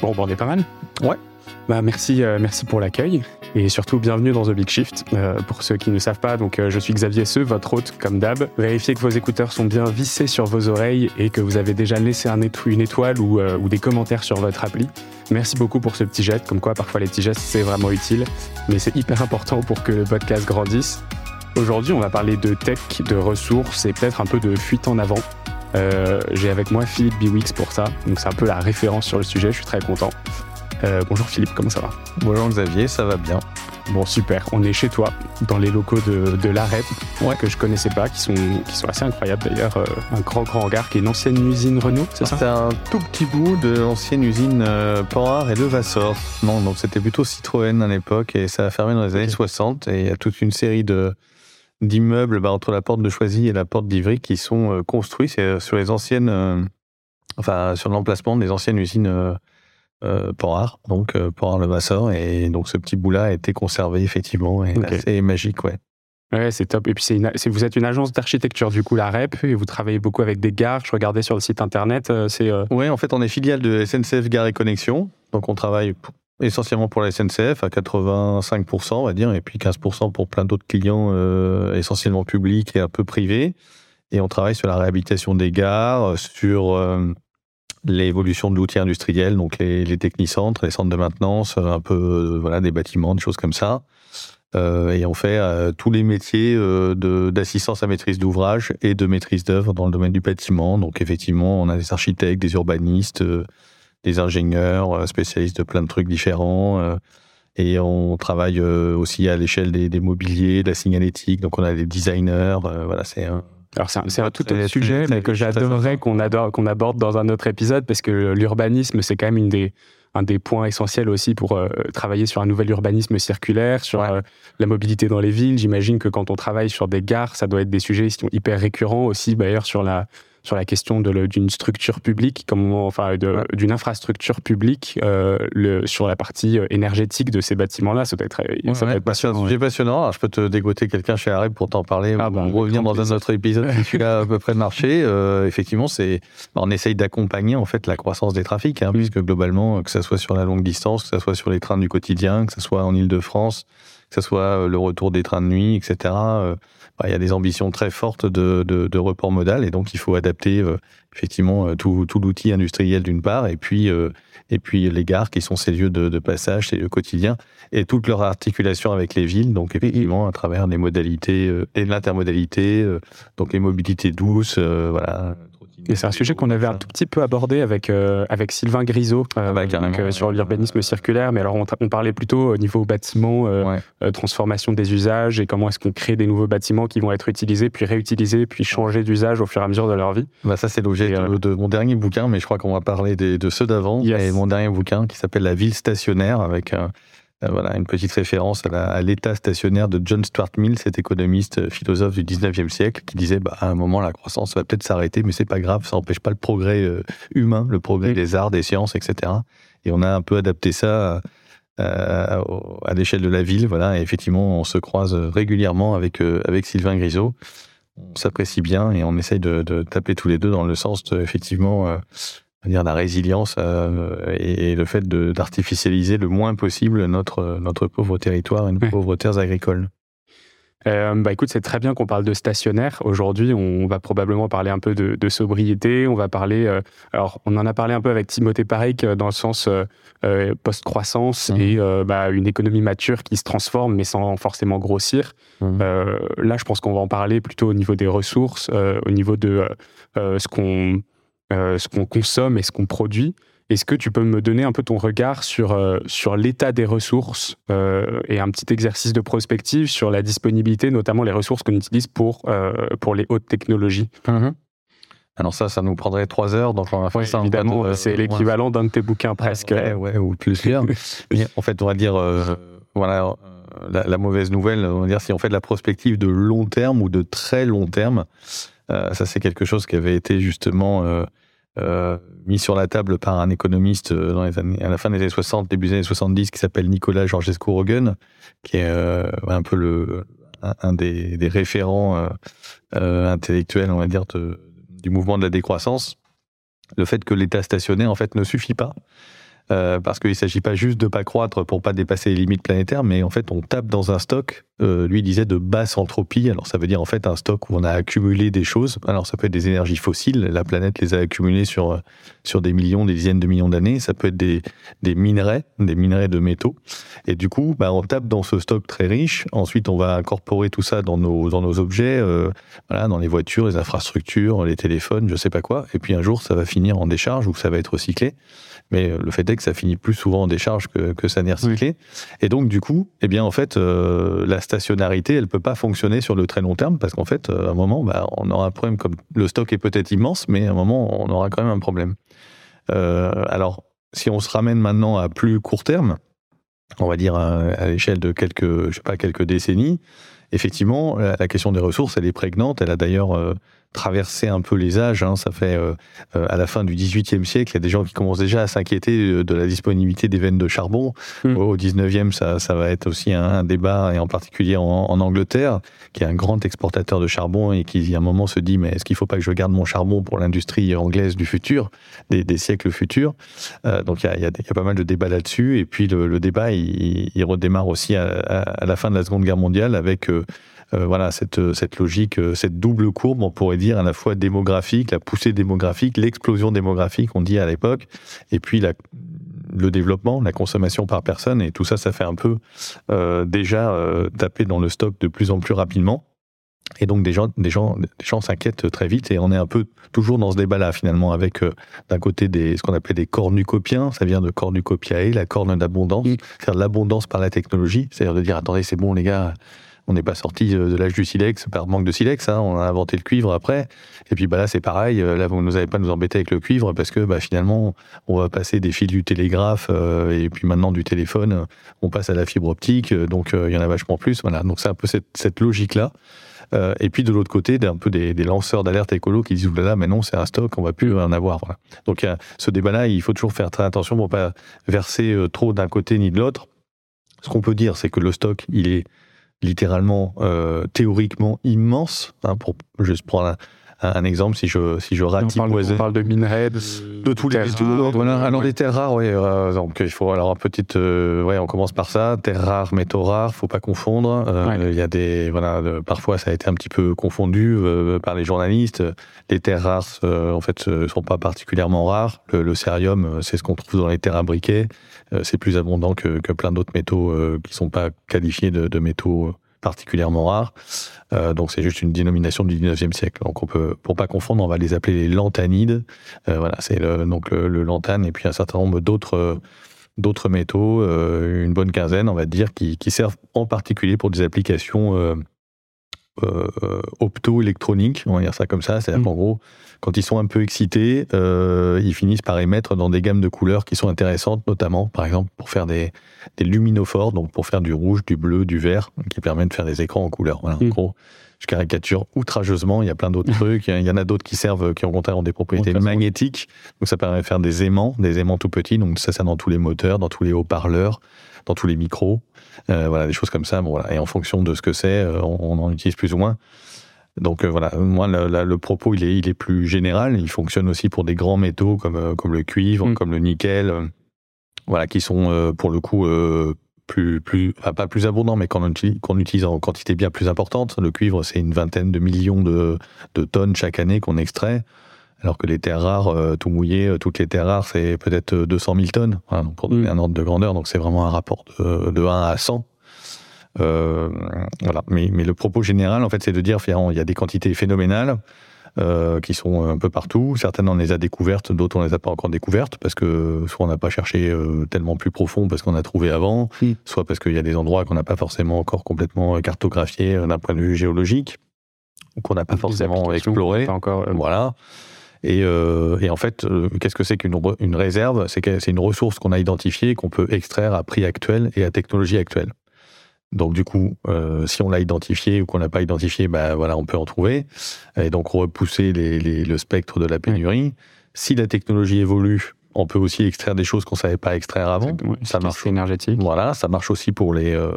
Bon, bon, on est pas mal Ouais. Bah, merci, euh, merci pour l'accueil et surtout bienvenue dans The Big Shift. Euh, pour ceux qui ne savent pas, donc euh, je suis Xavier Seux, votre hôte comme d'hab. Vérifiez que vos écouteurs sont bien vissés sur vos oreilles et que vous avez déjà laissé un éto- une étoile ou, euh, ou des commentaires sur votre appli. Merci beaucoup pour ce petit jet, comme quoi parfois les petits gestes c'est vraiment utile, mais c'est hyper important pour que le podcast grandisse. Aujourd'hui, on va parler de tech, de ressources et peut-être un peu de fuite en avant. Euh, J'ai avec moi Philippe Biwix pour ça, donc c'est un peu la référence sur le sujet, je suis très content. Euh, bonjour Philippe, comment ça va? Bonjour Xavier, ça va bien. Bon super, on est chez toi, dans les locaux de, de l'AREP, Ouais. que je connaissais pas, qui sont, qui sont assez incroyables d'ailleurs. Euh, un grand grand hangar qui est une ancienne usine Renault, c'est ça? C'est un tout petit bout de l'ancienne usine euh, Panhard et Levasseur. Non, donc c'était plutôt Citroën à l'époque et ça a fermé dans les années 60 et il y a toute une série de d'immeubles bah, entre la porte de Choisy et la porte d'Ivry qui sont euh, construits euh, sur les anciennes, euh, enfin sur l'emplacement des anciennes usines euh, Panhard, donc euh, Panhard Levasseur et donc ce petit bout-là a été conservé effectivement et c'est magique, ouais. Ouais, c'est top. Et puis c'est une- vous êtes une agence d'architecture du coup, l'AREP, et vous travaillez beaucoup avec des gares. Je regardais sur le site internet, c'est euh, Oui, en fait, on est filiale de SNCF Gare et Connexion. Donc, on travaille essentiellement pour la SNCF à 85%, on va dire, et puis 15% pour plein d'autres clients, euh, essentiellement publics et un peu privés. Et on travaille sur la réhabilitation des gares, sur euh, l'évolution de l'outil industriel, donc les, les technicentres, les centres de maintenance, euh, un peu voilà des bâtiments, des choses comme ça. Et on fait tous les métiers d'assistance à maîtrise d'ouvrage et de maîtrise d'œuvre dans le domaine du bâtiment. Donc effectivement, on a des architectes, des urbanistes, des ingénieurs, euh, spécialistes de plein de trucs différents. euh, et on travaille euh, aussi à l'échelle des, des mobiliers, de la signalétique. Donc on a des designers. voilà, c'est un, Alors c'est un, tout autre sujet, très mais que j'adorerais qu'on adore, qu'on aborde dans un autre épisode, parce que l'urbanisme, c'est quand même une des, un des points essentiels aussi pour euh, travailler sur un nouvel urbanisme circulaire, sur Ouais. euh, la mobilité dans les villes. J'imagine que quand on travaille sur des gares, ça doit être des sujets qui sont hyper récurrents aussi, d'ailleurs, sur la sur la question d'une structure publique, comment, enfin Ouais. d'une infrastructure publique, euh, le, sur la partie euh, énergétique de ces bâtiments-là, ça doit être, Ouais, ça doit ouais, être bah, c'est passionnant. passionnant. Alors, je peux te dégoter quelqu'un chez Areb pour t'en parler Ah ou bah, revenir dans un autre épisode si tu l'as à peu près marché. Euh, effectivement, c'est bah, on essaye d'accompagner en fait la croissance des trafics, hein, Mm. puisque globalement, que ça soit sur la longue distance, que ça soit sur les trains du quotidien, que ça soit en Île-de-France, que ça soit euh, le retour des trains de nuit, etc. il y a des ambitions très fortes de, de, de report modal et donc il faut adapter euh, effectivement euh, tout, tout l'outil industriel d'une part et puis euh, et puis les gares qui sont ces lieux de, de passage, ces lieux quotidiens et toute leur articulation avec les villes, donc effectivement à travers les modalités euh, et l'intermodalité, euh, donc les mobilités douces, voilà. Et c'est un sujet qu'on avait un tout petit peu abordé avec, euh, avec Sylvain Grisot euh, Ah bah, donc, euh, sur l'urbanisme circulaire. Mais alors, on, parlait plutôt au niveau bâtiment, Ouais. transformation des usages et comment est-ce qu'on crée des nouveaux bâtiments qui vont être utilisés, puis réutilisés, puis changer d'usage au fur et à mesure de leur vie. Bah, ça c'est l'objet Et, de, de mon dernier bouquin, mais je crois qu'on va parler des- de ceux d'avant. Yes. Et mon dernier bouquin qui s'appelle La ville stationnaire, avec voilà, une petite référence à l'état stationnaire de John Stuart Mill, cet économiste euh, philosophe du 19e siècle, qui disait bah, à un moment la croissance va peut-être s'arrêter, mais c'est pas grave, ça n'empêche pas le progrès euh, humain, le progrès des arts, des sciences, etc. Et on a un peu adapté ça euh, à l'échelle de la ville. Voilà, et effectivement, on se croise régulièrement avec, euh, avec Sylvain Grisot. On s'apprécie bien et on essaye de, de taper tous les deux dans le sens de, effectivement, euh, dire la résilience euh, et, et le fait d'artificialiser le moins possible notre, notre pauvre territoire et nos Ouais. pauvres terres agricoles. Euh, bah écoute, c'est très bien qu'on parle de stationnaire. Aujourd'hui, on va probablement parler un peu de, de sobriété. On va parler. euh, alors, on en a parlé un peu avec Timothée Pareik euh, dans le sens euh, post-croissance Mhm. et bah, une économie mature qui se transforme, mais sans forcément grossir. Euh, là, je pense qu'on va en parler plutôt au niveau des ressources, au niveau de ce qu'on euh, ce qu'on consomme et ce qu'on produit. Est-ce que tu peux me donner un peu ton regard sur, euh, sur l'état des ressources euh, et un petit exercice de prospective sur la disponibilité, notamment les ressources qu'on utilise pour, pour les hautes technologies? Alors ça, ça nous prendrait trois heures, donc on va faire Ouais, ça en Évidemment, de- c'est l'équivalent d'un de tes bouquins presque. Ouais, ouais, ou plusieurs. En fait, on va dire, euh, voilà, la, la mauvaise nouvelle, on va dire, si on fait de la prospective de long terme ou de très long terme, ça c'est quelque chose qui avait été justement euh, euh, mis sur la table par un économiste euh, à la fin des années 60, début des années 70, qui s'appelle Nicolas Georgescu Rogen, qui est euh, un peu un, des, référents euh, euh, intellectuels, on va dire, du mouvement de la décroissance, le fait que l'état stationnaire en fait ne suffit pas. Euh, parce qu'il ne s'agit pas juste de pas croître pour pas dépasser les limites planétaires, mais en fait on tape dans un stock, euh, lui disait de basse entropie, alors ça veut dire en fait un stock où on a accumulé des choses, alors ça peut être des énergies fossiles, la planète les a accumulées sur, sur des millions, des dizaines de millions d'années, ça peut être des, des minerais, des minerais de métaux, et du coup bah, on tape dans ce stock très riche, ensuite on va incorporer tout ça dans nos, dans nos objets, euh, voilà, dans les voitures, les infrastructures, les téléphones, je sais pas quoi, et puis un jour ça va finir en décharge ou ça va être recyclé mais euh, le fait est que ça finit plus souvent en décharge que, que ça n'est recyclé. Et donc, du coup, eh bien, en fait, euh, la stationnarité, elle peut pas fonctionner sur le très long terme parce qu'en fait, euh, à un moment, bah, on aura un problème comme le stock est peut-être immense, mais à un moment, on aura quand même un problème. Euh, alors, si on se ramène maintenant à plus court terme, on va dire à, à l'échelle de quelques, je sais pas, quelques décennies, effectivement, la, question des ressources, elle est prégnante. Elle a d'ailleurs euh, traversé un peu les âges. Hein. Ça fait euh, euh, à la fin du XVIIIe siècle, il y a des gens qui commencent déjà à s'inquiéter de la disponibilité des veines de charbon. Mmh. Au XIXe, ça, ça va être aussi un, un, débat, et en particulier en, en, Angleterre, qui est un grand exportateur de charbon et qui, à un moment, se dit mais est-ce qu'il ne faut pas que je garde mon charbon pour l'industrie anglaise du futur, des, des siècles futurs? Euh, Donc il y, a, y y, pas mal de débats là-dessus. Et puis le, le débat, il, il, redémarre aussi à, à, à, la fin de la Seconde Guerre mondiale avec euh, voilà cette, cette logique, euh, cette double courbe, on pourrait dire à la fois démographique, la poussée démographique, l'explosion démographique, on dit à l'époque, et puis la, le développement, la consommation par personne, et tout ça, ça fait un peu euh, déjà euh, taper dans le stock de plus en plus rapidement. Et donc des gens, des gens, des gens s'inquiètent très vite et on est un peu toujours dans ce débat-là finalement avec euh, d'un côté des ce qu'on appelait des cornucopiens, ça vient de cornucopiae, la corne d'abondance, mmh. c'est-à-dire l'abondance par la technologie, c'est-à-dire de dire attendez c'est bon les gars, on n'est pas sorti de l'âge du silex par manque de silex. Hein, on a inventé le cuivre après. Et puis bah là, c'est pareil. Là, vous n'allez pas nous embêter avec le cuivre parce que bah, finalement, on va passer des fils du télégraphe euh, et puis maintenant du téléphone, on passe à la fibre optique. Donc euh, il y en a vachement plus. Voilà. Donc c'est un peu cette, logique-là. Euh, et puis de l'autre côté, un peu des, lanceurs d'alerte écolo qui disent oulala, mais non, c'est un stock, on va plus en avoir. Donc ce débat-là, il faut toujours faire très attention pour pas verser euh, trop d'un côté ni de l'autre. Ce qu'on peut dire, c'est que le stock, il est littéralement, euh, théoriquement immense. Hein, pour juste prendre un, un, exemple, si je si je rate on, parle, on parle de minerais, de, de tous les rares, voilà. Alors ouais. des terres rares, oui. Euh, donc il faut alors une petite, euh, ouais, on commence par ça. Terres rares, métaux rares, faut pas confondre. Euh, il ouais. y a des, voilà, de, parfois ça a été un petit peu confondu euh, par les journalistes. Les terres rares, euh, en fait, sont pas particulièrement rares. Le, le cérium, c'est ce qu'on trouve dans les terres à briquet. c'est plus abondant que, que plein d'autres métaux qui sont pas qualifiés de, de métaux particulièrement rares. Euh, donc c'est juste une dénomination du 19e siècle. Donc on peut, pour pas confondre, on va les appeler les lanthanides. Euh, voilà, c'est le, donc le, et puis un certain nombre d'autres d'autres métaux, euh, une bonne quinzaine, on va dire, qui, servent en particulier pour des applications opto-électroniques, on va dire ça comme ça. C'est-à-dire mmh. qu'en gros, quand ils sont un peu excités, euh, ils finissent par émettre dans des gammes de couleurs qui sont intéressantes, notamment, par exemple, pour faire des, des luminophores, donc pour faire du rouge, du bleu, du vert, qui permettent de faire des écrans en couleur. Voilà, mmh. en gros, je caricature outrageusement. Il y a plein d'autres trucs. Il y en a d'autres qui servent, qui au contraire ont des propriétés magnétiques. Donc ça permet de faire des aimants, des aimants tout petits. Donc ça, c'est dans tous les moteurs, dans tous les haut-parleurs, dans tous les micros. Euh, voilà, des choses comme ça. Bon, voilà. Et en fonction de ce que c'est, euh, on, on, en utilise plus ou moins. Donc euh, voilà, moi le, propos il est, il est plus général. Il fonctionne aussi pour des grands métaux comme euh, comme le cuivre, mm. comme le nickel, euh, voilà, qui sont pour le coup plus, plus, enfin, pas plus abondant, mais qu'on utilise, qu utilise, en quantité bien plus importante. Le cuivre, c'est une vingtaine de millions de, de tonnes chaque année qu'on extrait, alors que les terres rares, euh, tout mouillé, euh, toutes les terres rares, c'est peut-être 200 000 tonnes, donc pour donner mmh. un ordre de grandeur. Donc c'est vraiment un rapport de, de 1 à 100. Euh, voilà. Mais, mais le propos général, en fait, c'est de dire, il y a des quantités phénoménales euh, qui sont un peu partout. Certaines, on les a découvertes, d'autres, on les a pas encore découvertes parce que soit on n'a pas cherché euh, tellement plus profond parce qu'on a trouvé avant, mmh. soit parce qu'il y a des endroits qu'on n'a pas forcément encore complètement cartographiés euh, d'un point de vue géologique ou qu'on n'a pas forcément exploré. Pas encore, euh... Voilà. Et, euh, et, en fait, euh, qu'est-ce que c'est qu'une une réserve? C'est une ressource qu'on a identifiée, qu'on peut extraire à prix actuel et à technologie actuelle. Donc du coup, euh, si on l'a identifié ou qu'on l'a pas identifié, ben voilà, on peut en trouver. Et donc repousser les, les, le spectre de la pénurie. Si la technologie évolue, On peut aussi extraire des choses qu'on savait pas extraire avant. ça marche énergétique. Voilà, ça marche aussi pour les, euh,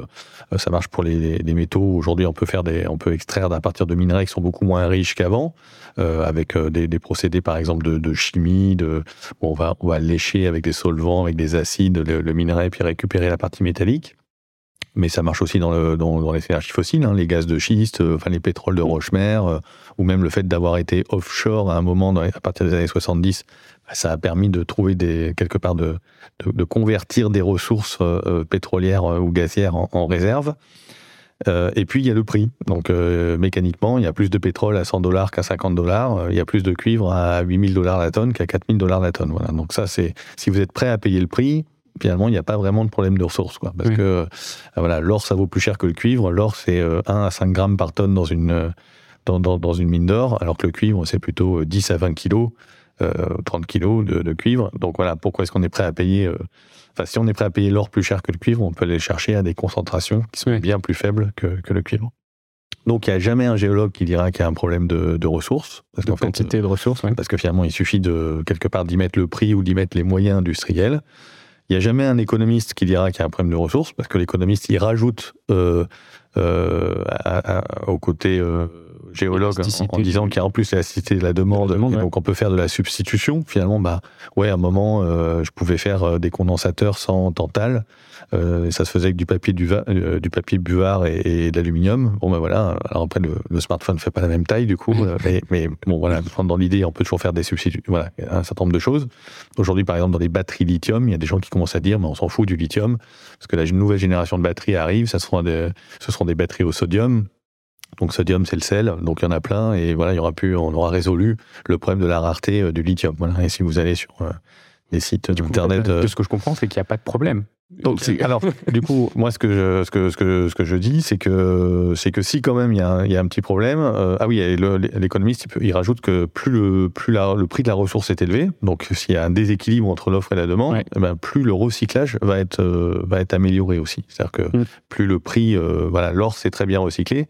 ça marche pour les, les métaux. Aujourd'hui, on peut faire des, on peut extraire à partir de minerais qui sont beaucoup moins riches qu'avant, euh, avec euh, des, des, procédés par exemple de, de chimie, de, on va, on va lécher avec des solvants, avec des acides le, le minerai puis récupérer la partie métallique mais ça marche aussi dans, le, dans, dans les énergies fossiles, hein, les gaz de schiste, enfin les pétroles de roche-mer, ou même le fait d'avoir été offshore à un moment dans, à partir des années 70 ça a permis de trouver des, quelque part de, de, convertir des ressources euh, euh, pétrolières euh, ou gazières en, en réserve. et puis il y a le prix. Donc mécaniquement, il y a plus de pétrole à 100 dollars qu'à 50 dollars. Il y a plus de cuivre à 8000 dollars la tonne qu'à 4000 dollars la tonne. Voilà. Donc ça, c'est si vous êtes prêt à payer le prix, finalement, il n'y a pas vraiment de problème de ressources, quoi. Parce que voilà, l'or ça vaut plus cher que le cuivre. L'or c'est 1 à 5 grammes par tonne dans une dans, dans, dans une mine d'or, alors que le cuivre c'est plutôt 10 à 20 kilos. 30 euh, kilos de, cuivre. Donc voilà, pourquoi est-ce qu'on est prêt à payer euh, Enfin, si on est prêt à payer l'or plus cher que le cuivre, on peut aller chercher à des concentrations qui sont bien plus faibles que, le cuivre. Donc, il n'y a jamais un géologue qui dira qu'il y a un problème de, ressources. Parce de quantité de ressources, Parce que finalement, il suffit de, quelque part, d'y mettre le prix ou d'y mettre les moyens industriels. Il n'y a jamais un économiste qui dira qu'il y a un problème de ressources, parce que l'économiste, il rajoute euh, au côté géologue en, disant qu'il y a en plus l'élasticité de la demande, donc on peut faire de la substitution. Finalement, bah ouais, à un moment, euh, je pouvais faire euh, des condensateurs sans tantal, euh, et ça se faisait avec du papier du, euh, du papier buvard et, et d'aluminium. Bon ben voilà. Alors après, le, le smartphone ne fait pas la même taille du coup, mais, mais, bon voilà, dans l'idée, on peut toujours faire des substituts. Voilà, un certain nombre de choses. Aujourd'hui, par exemple, dans les batteries lithium, il y a des gens qui commencent à dire, mais on s'en fout du lithium parce que la nouvelle génération de batteries arrive, ça seront des, ce seront des batteries au sodium donc sodium, c'est le sel, donc il y en a plein, et voilà, il y aura plus, on aura résolu le problème de la rareté euh, du lithium. Voilà. Et si vous allez sur euh, les sites d'internet, de ce que je comprends, c'est qu'il n'y a pas de problème. Donc, alors, du coup, moi, ce que je, ce que, ce que, ce que je dis, c'est que, c'est que si quand même il y a, il y a un petit problème, euh, ah oui, l'économiste, il, il, rajoute que plus le, plus la, le prix de la ressource est élevé, donc s'il y a un déséquilibre entre l'offre et la demande, eh ben, plus le recyclage va être, va être amélioré aussi. C'est-à-dire que mm. plus le prix, voilà, l'or c'est très bien recyclé,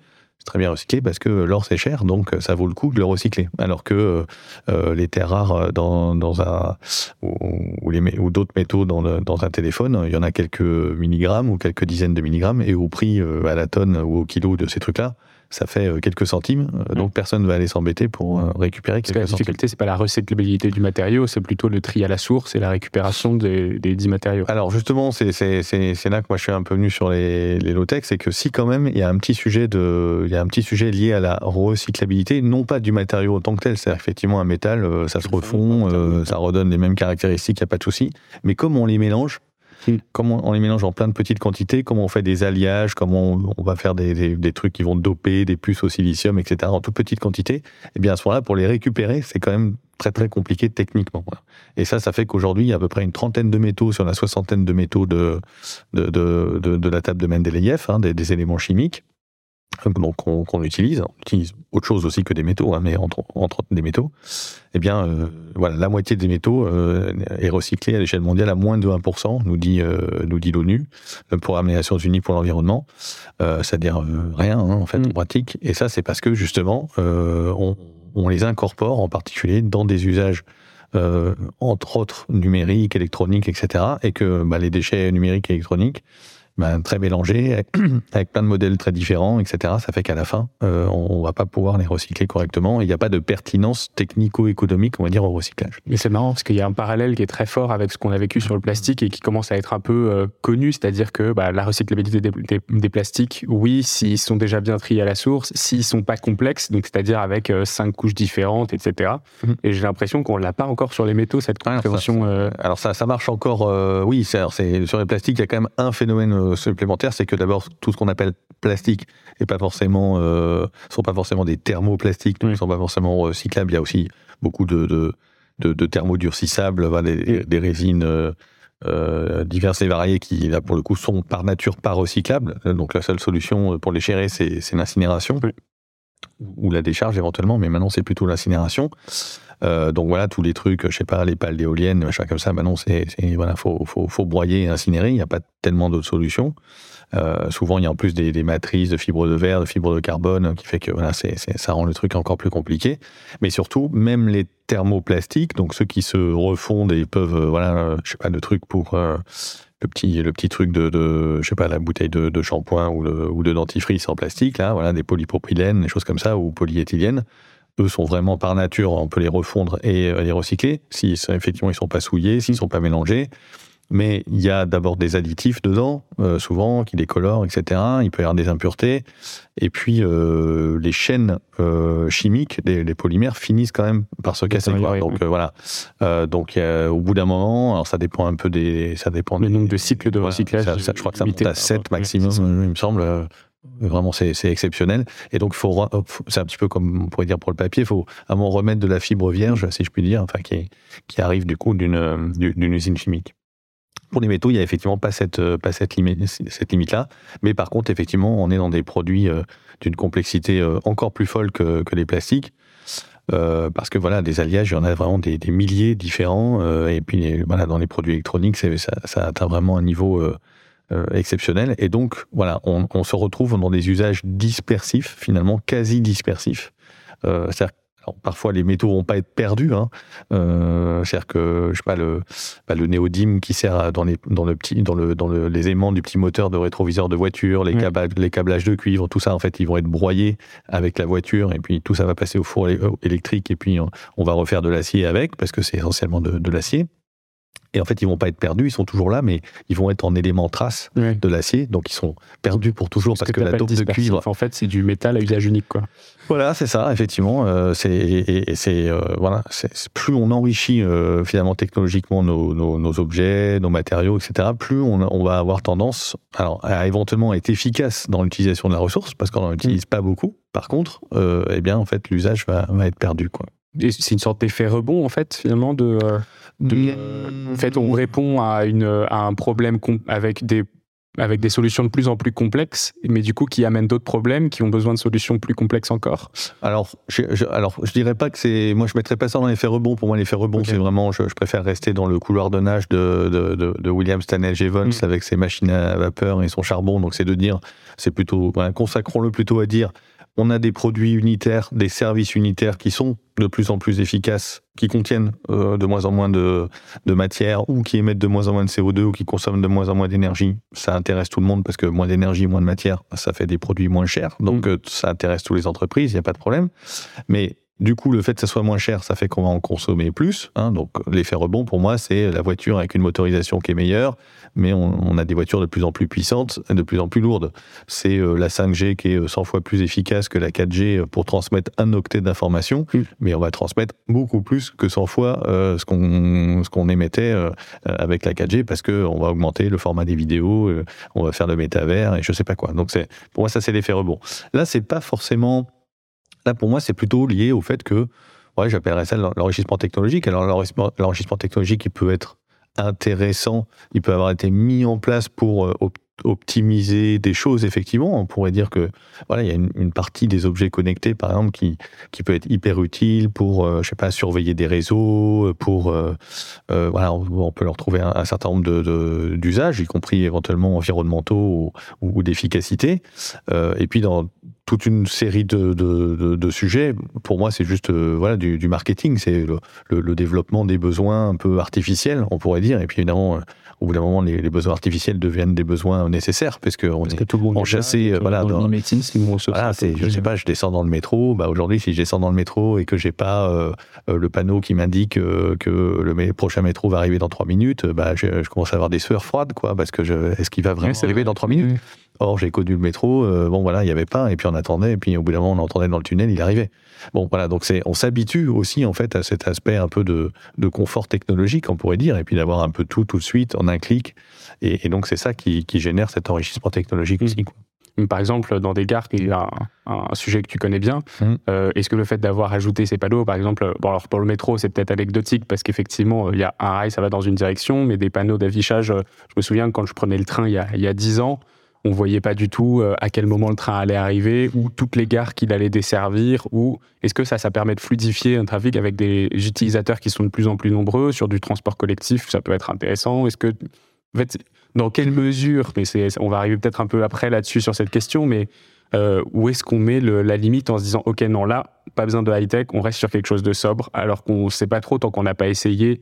très bien recyclé parce que l'or c'est cher, donc ça vaut le coup de le recycler. Alors que euh, euh les terres rares euh, dans, dans un ou, d'autres métaux dans, dans un téléphone, il y en a quelques milligrammes ou quelques dizaines de milligrammes, et au prix euh, à la tonne ou au kilo de ces trucs-là, ça fait euh, quelques centimes, euh, donc personne ne va aller s'embêter pour euh, récupérer quelques Parce que la difficulté, c'est pas la recyclabilité du matériau, c'est plutôt le tri à la source et la récupération des, des dix matériaux. Alors justement, c'est là que moi je suis un peu venu sur les, les low-tech, c'est que si quand même il y a un petit sujet de, il y a un petit sujet lié à la recyclabilité, non pas du matériau en tant que tel, c'est effectivement un métal, ça se refond, ça redonne les mêmes caractéristiques, il n'y a pas de souci, mais comme on les mélange, Comment on les mélange en plein de petites quantités, comment on fait des alliages, comment on, va faire des, trucs qui vont doper des puces au silicium, etc. en toute petite quantité. Eh bien à ce moment-là, pour les récupérer, c'est quand même très très compliqué techniquement. Et ça, ça fait qu'aujourd'hui, il y a à peu près une trentaine de métaux sur la soixantaine de métaux de, de, de, de, la table de Mendeleïev, hein, des éléments chimiques donc qu'on utilise, on utilise autre chose aussi que des métaux, hein, mais entre, entre, des métaux, eh bien, euh, voilà, la moitié des métaux euh, est recyclée à l'échelle mondiale à moins de 1%, nous dit, euh, nous dit l'ONU, le Programme des Nations Unies pour l'environnement, c'est-à-dire rien hein, en fait en mm. pratique. Et ça, c'est parce que justement, on, on, les incorpore en particulier dans des usages entre autres numériques, électroniques, etc., et que bah, les déchets numériques et électroniques ben, très mélangés, avec, plein de modèles très différents, etc. Ça fait qu'à la fin, euh, on, va pas pouvoir les recycler correctement. Il n'y a pas de pertinence technico-économique, on va dire, au recyclage. Mais c'est marrant parce qu'il y a un parallèle qui est très fort avec ce qu'on a vécu sur le plastique et qui commence à être un peu euh, connu, c'est-à-dire que bah, la recyclabilité des, des, plastiques, oui, s'ils sont déjà bien triés à la source, s'ils sont pas complexes, donc c'est-à-dire avec euh, cinq couches différentes, etc. Mhm. Et j'ai l'impression qu'on l'a pas encore sur les métaux cette compréhension. Alors ça, alors ça, ça marche encore. oui, c'est sur les plastiques, il y a quand même un phénomène supplémentaire, c'est que d'abord tout ce qu'on appelle plastique et pas forcément euh, sont pas forcément des thermoplastiques, ne sont pas forcément recyclables. Il y a aussi beaucoup de de, de, de thermodurcissables, des, des, résines euh, euh, diverses et variées qui là pour le coup sont par nature pas recyclables. Donc la seule solution pour les gérer, c'est l'incinération. Ou la décharge éventuellement, mais maintenant c'est plutôt l'incinération. Euh, donc voilà, tous les trucs, je sais pas, les pales d'éoliennes, machin comme ça, maintenant c'est, voilà, faut, faut, faut, broyer et incinérer, il n'y a pas tellement d'autres solutions. Euh, souvent, il y a en plus des, matrices de fibres de verre, de fibres de carbone, qui fait que voilà, c'est, ça rend le truc encore plus compliqué. Mais surtout, même les thermoplastiques, donc ceux qui se refondent et peuvent, euh, voilà, je sais pas, de trucs pour le petit truc de, je sais pas la bouteille de, shampoing ou, de dentifrice en plastique là voilà des polypropylènes des choses comme ça ou polyéthylène eux sont vraiment par nature on peut les refondre et euh, les recycler. Si effectivement ils sont pas souillés s'ils sont pas mélangés mais il y a d'abord des additifs dedans, euh, souvent, qui les colorent, etc. Il peut y avoir des impuretés. Et puis, euh, les chaînes euh, chimiques, les, les, polymères, finissent quand même par se casser. Donc, voilà. donc, au bout d'un moment, alors ça dépend un peu des... Ça dépend le nombre de cycles de recyclage. je crois que ça monte à 7 maximum, il me semble. Vraiment, c'est exceptionnel. Et donc, faut, c'est un petit peu comme on pourrait dire pour le papier, il faut à mon remettre de la fibre vierge, si je puis dire, enfin, qui, qui arrive du coup d'une usine chimique. Pour les métaux, il n'y a effectivement pas cette, euh, pas cette, limite, limite-là. Mais par contre, effectivement, on est dans des produits euh, d'une complexité euh, encore plus folle que, les plastiques. parce que voilà, des alliages, il y en a vraiment des, milliers différents. et puis voilà, dans les produits électroniques, ça, atteint vraiment un niveau exceptionnel. Et donc voilà, on, on, se retrouve dans des usages dispersifs, finalement quasi dispersifs. C'est-à-dire parfois, les métaux vont pas être perdus. Hein. Euh, C'est-à-dire que, je sais pas, le, bah, le néodyme qui sert dans les, dans le petit, dans le, dans le, les aimants du petit moteur de rétroviseur de voiture, les, câblages, les câblages de cuivre, tout ça, en fait, ils vont être broyés avec la voiture et puis tout ça va passer au four électrique et puis on, va refaire de l'acier avec parce que c'est essentiellement de, de l'acier. Et en fait, ils vont pas être perdus, ils sont toujours là, mais ils vont être en éléments traces de l'acier, donc ils sont perdus pour toujours parce que, la taupe de cuivre. En fait, c'est du métal à usage unique, quoi. Voilà, c'est ça, effectivement. Euh, c'est et, c'est euh, voilà, c'est plus on enrichit euh, finalement technologiquement nos, nos, nos, objets, nos matériaux, etc. Plus on, on, va avoir tendance, alors à éventuellement être efficace dans l'utilisation de la ressource, parce qu'on n'en utilise pas beaucoup. Par contre, eh bien en fait, l'usage va, va être perdu, quoi. C'est une sorte d'effet rebond, en fait, finalement, de. De en fait, on répond à, une, à un problème avec des, avec des solutions de plus en plus complexes, mais du coup, qui amènent d'autres problèmes qui ont besoin de solutions plus complexes encore. Alors, je, je alors, je dirais pas que c'est. Moi, je mettrais pas ça dans l'effet rebond. Pour moi, l'effet rebond, c'est vraiment. Je, préfère rester dans le couloir de nage de, de, de, William Stanley Jevons mm. avec ses machines à vapeur et son charbon. Donc, c'est de dire. C'est plutôt. Consacrons-le plutôt à dire on a des produits unitaires, des services unitaires qui sont de plus en plus efficaces, qui contiennent euh, de moins en moins de, matière ou qui émettent de moins en moins de CO2 ou qui consomment de moins en moins d'énergie. Ça intéresse tout le monde parce que moins d'énergie, moins de matière, ça fait des produits moins chers. Donc mm. euh, ça intéresse toutes les entreprises, il n'y a pas de problème. Mais du coup, le fait que ça soit moins cher, ça fait qu'on va en consommer plus. Hein. donc, l'effet rebond, pour moi, c'est la voiture avec une motorisation qui est meilleure, mais on, a des voitures de plus en plus puissantes, de plus en plus lourdes. C'est euh, la 5G qui est 100 fois plus efficace que la 4G pour transmettre un octet d'information, mais on va transmettre beaucoup plus que 100 fois euh, ce qu'on ce qu'on émettait euh, avec la 4G parce que on va augmenter le format des vidéos, on va faire le métavers et je sais pas quoi. Donc, c'est pour moi, ça, c'est l'effet rebond. Là, c'est pas forcément Là, pour moi, c'est plutôt lié au fait que, ouais, j'appellerais ça l'enrichissement technologique. Alors, l'enrichissement technologique, il peut être intéressant, il peut avoir été mis en place pour euh, optimiser des choses, effectivement. On pourrait dire que voilà, il y a une, partie des objets connectés, par exemple, qui, qui peut être hyper utile pour, euh, je sais pas, surveiller des réseaux, pour euh, voilà, on, peut leur trouver un, certain nombre d'usages, de, y compris éventuellement environnementaux ou, d'efficacité. et puis dans toute une série de, de, de, sujets. Pour moi, c'est juste euh, voilà du, marketing, c'est le, le, développement des besoins un peu artificiels, on pourrait dire. Et puis évidemment, euh, au bout d'un moment, les, les, besoins artificiels deviennent des besoins nécessaires parce qu'on est tout le monde enchâssé. voilà, dans, médecine, c'est voilà, je sais pas, je descends dans le métro. Bah aujourd'hui, si je descends dans le métro et que j'ai pas euh, le panneau qui m'indique que le prochain métro va arriver dans trois minutes, bah je, je, commence à avoir des sueurs froides, quoi, parce que est-ce qu'il va vraiment arriver dans trois minutes? Or, j'ai connu le métro, euh, bon voilà, il n'y avait pas, et puis on attendait, et puis au bout d'un moment, on entendait dans le tunnel, il arrivait. Bon voilà, donc c'est, on s'habitue aussi en fait à cet aspect un peu de, de confort technologique, on pourrait dire, et puis d'avoir un peu tout tout de suite en un clic, et, donc c'est ça qui, qui, génère cet enrichissement technologique aussi. Quoi. Par exemple, dans des gares, il y a un, sujet que tu connais bien. Mmh. Euh, est-ce que le fait d'avoir ajouté ces panneaux, par exemple, bon alors pour le métro, c'est peut-être anecdotique parce qu'effectivement, il y a un rail, ça va dans une direction, mais des panneaux d'affichage, je me souviens quand je prenais le train il y a, il y a 10 ans, on voyait pas du tout euh, à quel moment le train allait arriver ou toutes les gares qu'il allait desservir ou est-ce que ça ça permet de fluidifier un trafic avec des utilisateurs qui sont de plus en plus nombreux sur du transport collectif ça peut être intéressant. Est-ce que dans quelle mesure mais c'est on va arriver peut-être un peu après là-dessus sur cette question mais euh, où est-ce qu'on met la limite en se disant ok non là pas besoin de high tech on reste sur quelque chose de sobre alors qu'on sait pas trop tant qu'on n'a pas essayé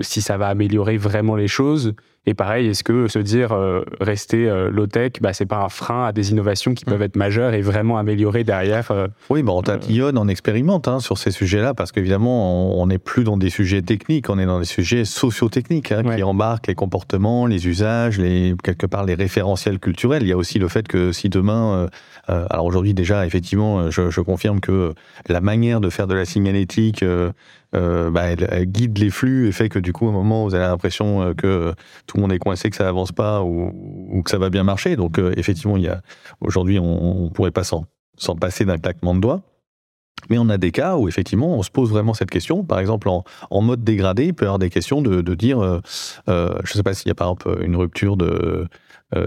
si ça va améliorer vraiment les choses et pareil, est-ce que se dire euh, rester euh, low-tech, bah, c'est pas un frein à des innovations qui mm. peuvent être majeures et vraiment améliorer derrière euh, Oui, bah, on tatillonne, on expérimente hein, sur ces sujets-là parce qu'évidemment, on n'est plus dans des sujets techniques, on est dans des sujets socio-techniques hein, qui embarquent les comportements, les usages, les, quelque part les référentiels culturels. Il y a aussi le fait que si demain, alors aujourd'hui déjà, effectivement, je, je, confirme que la manière de faire de la signalétique euh, bah, elle, guide les flux et fait que du coup, à un moment, vous avez l'impression euh, que tout le monde est coincé, que ça avance pas ou, que ça va bien marcher. Donc, euh, effectivement, il y a aujourd'hui, on, on pourrait pas s'en passer d'un claquement de doigts. Mais on a des cas où effectivement on se pose vraiment cette question. Par exemple, en, mode dégradé, il peut y avoir des questions de, dire, je ne sais pas s'il y a par exemple une rupture de,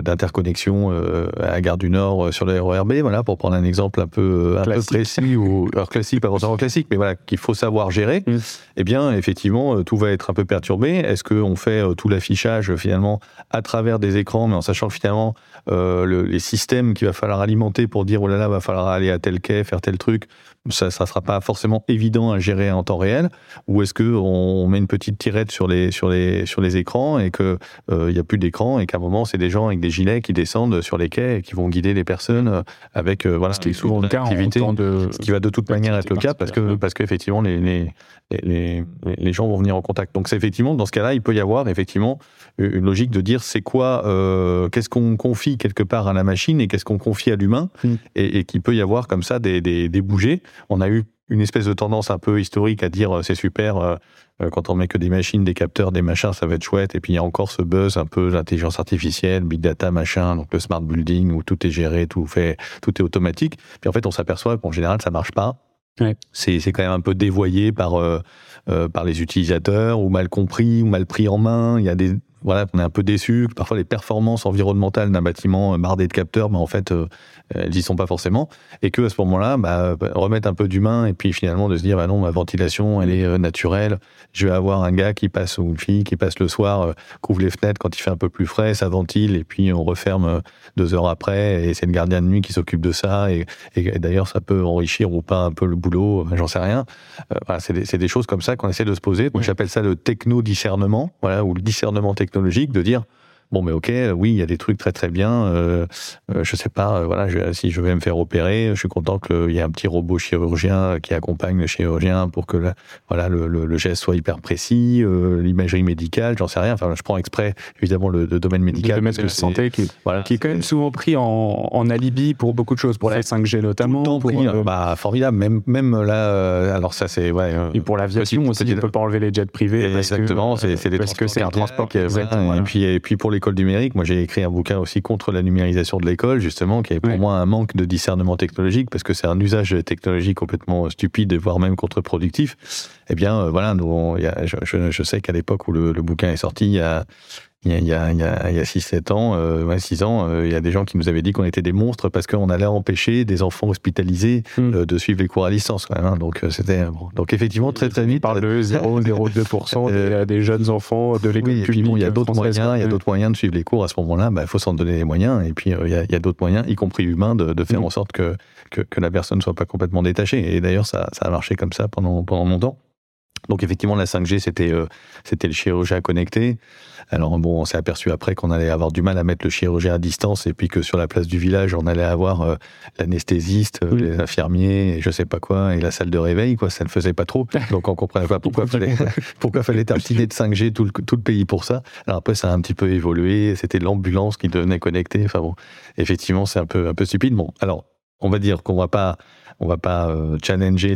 d'interconnexion euh, à la gare du Nord euh, sur le RERB, voilà, pour prendre un exemple un peu, un peu précis ou alors classique, pas forcément classique, mais voilà, qu'il faut savoir gérer. Mm. Eh bien, effectivement, tout va être un peu perturbé. Est-ce qu'on fait tout l'affichage finalement à travers des écrans, mais en sachant que finalement euh, le, les systèmes qu'il va falloir alimenter pour dire oh là là, va falloir aller à tel quai, faire tel truc, ça, ça sera pas forcément évident à gérer en temps réel. Ou est-ce que on met une petite tirette sur les sur les sur les écrans et que il y a plus d'écran et qu'à un moment c'est des gens avec des gilets qui descendent sur les quais et qui vont guider les personnes euh, avec euh, voilà. Ce qui est souvent le cas en de ce qui va de toute manière être le cas parce que parce qu'effectivement les, les les, les gens vont venir en contact. Donc c'est effectivement dans ce cas-là il peut y avoir effectivement une logique de dire c'est quoi euh, qu'est-ce qu'on confie quelque part à la machine et qu'est-ce qu'on confie à l'humain mm. et, et qu'il peut y avoir comme ça des, des, des bougées on a eu une espèce de tendance un peu historique à dire euh, c'est super euh, quand on met que des machines, des capteurs, des machins, ça va être chouette. Et puis il y a encore ce buzz un peu l'intelligence artificielle, big data, machin, donc le smart building où tout est géré, tout fait, tout est automatique. Puis en fait, on s'aperçoit qu'en général, ça marche pas. Ouais. C'est quand même un peu dévoyé par euh, par les utilisateurs ou mal compris ou mal pris en main. Il y a des voilà, on est un peu déçu. Parfois, les performances environnementales d'un bâtiment bardé de capteurs, bah, en fait, euh, elles y sont pas forcément. Et que à ce moment-là, bah, remettre un peu d'humain et puis finalement de se dire, bah non, ma ventilation, elle est euh, naturelle. Je vais avoir un gars qui passe ou une fille qui passe le soir, euh, couvre les fenêtres quand il fait un peu plus frais, ça ventile et puis on referme euh, deux heures après et c'est le gardien de nuit qui s'occupe de ça. Et, et, d'ailleurs, ça peut enrichir ou pas un peu le boulot, j'en sais rien. voilà, c'est des, des, choses comme ça qu'on essaie de se poser. Donc, j'appelle ça le techno-discernement, voilà, ou le discernement technologique technologique de dire bon mais ok oui il y a des trucs très très bien euh, euh, je sais pas euh, voilà je, si je vais me faire opérer je suis content qu'il y ait un petit robot chirurgien qui accompagne le chirurgien pour que voilà le, le, le, geste soit hyper précis euh, l'imagerie médicale j'en sais rien. Enfin je prends exprès évidemment le, le domaine médical le domaine de santé qui, voilà, qui est quand même souvent pris en, en alibi pour beaucoup de choses pour la 5G notamment pour, pris, euh, bah formidable même même là alors ça c'est ouais et pour l'aviation aussi on ne peut pas enlever les jets privés exactement c'est des parce que c'est un transport qui est, et puis et puis pour l'école numérique, moi j'ai écrit un bouquin aussi contre la numérisation de l'école, justement, qui est pour moi un manque de discernement technologique, parce que c'est un usage technologique complètement stupide, voire même contre-productif. Eh bien, euh, voilà, nous, y a, je, je, je, sais qu'à l'époque où le, le, bouquin est sorti, il y a il y a, il y a, il y a 6-7 ans, euh, ouais, 6 ans, euh, il y a des gens qui nous avaient dit qu'on était des monstres parce qu'on allait empêcher des enfants hospitalisés mm. euh, de suivre les cours à distance. Quand même, hein. Donc euh, c'était bon. donc effectivement très très vite. On parle de 0,02% des, des, jeunes enfants de l'école oui, publique. Bon, il y a d'autres moyens, il y a d'autres moyens de suivre les cours à ce moment-là. Bah, il faut s'en donner les moyens. Et puis il y a, d'autres moyens, y compris humains, de, de faire mm. en sorte que, que, que la personne soit pas complètement détachée. Et d'ailleurs ça, ça a marché comme ça pendant pendant longtemps. Donc effectivement, la 5G, c'était euh, c'était le chirurgien connecté. Alors bon, on s'est aperçu après qu'on allait avoir du mal à mettre le chirurgien à distance et puis que sur la place du village, on allait avoir euh, l'anesthésiste, oui. les infirmiers, et je sais pas quoi, et la salle de réveil, quoi. Ça ne faisait pas trop. Donc on comprenait pas pourquoi fallait pourquoi fallait tartiner de 5G tout le, tout le pays pour ça. Alors après, ça a un petit peu évolué. C'était l'ambulance qui devenait connectée. Enfin bon, effectivement, c'est un peu un peu stupide. Bon, alors on va dire qu'on va pas on va pas euh, challenger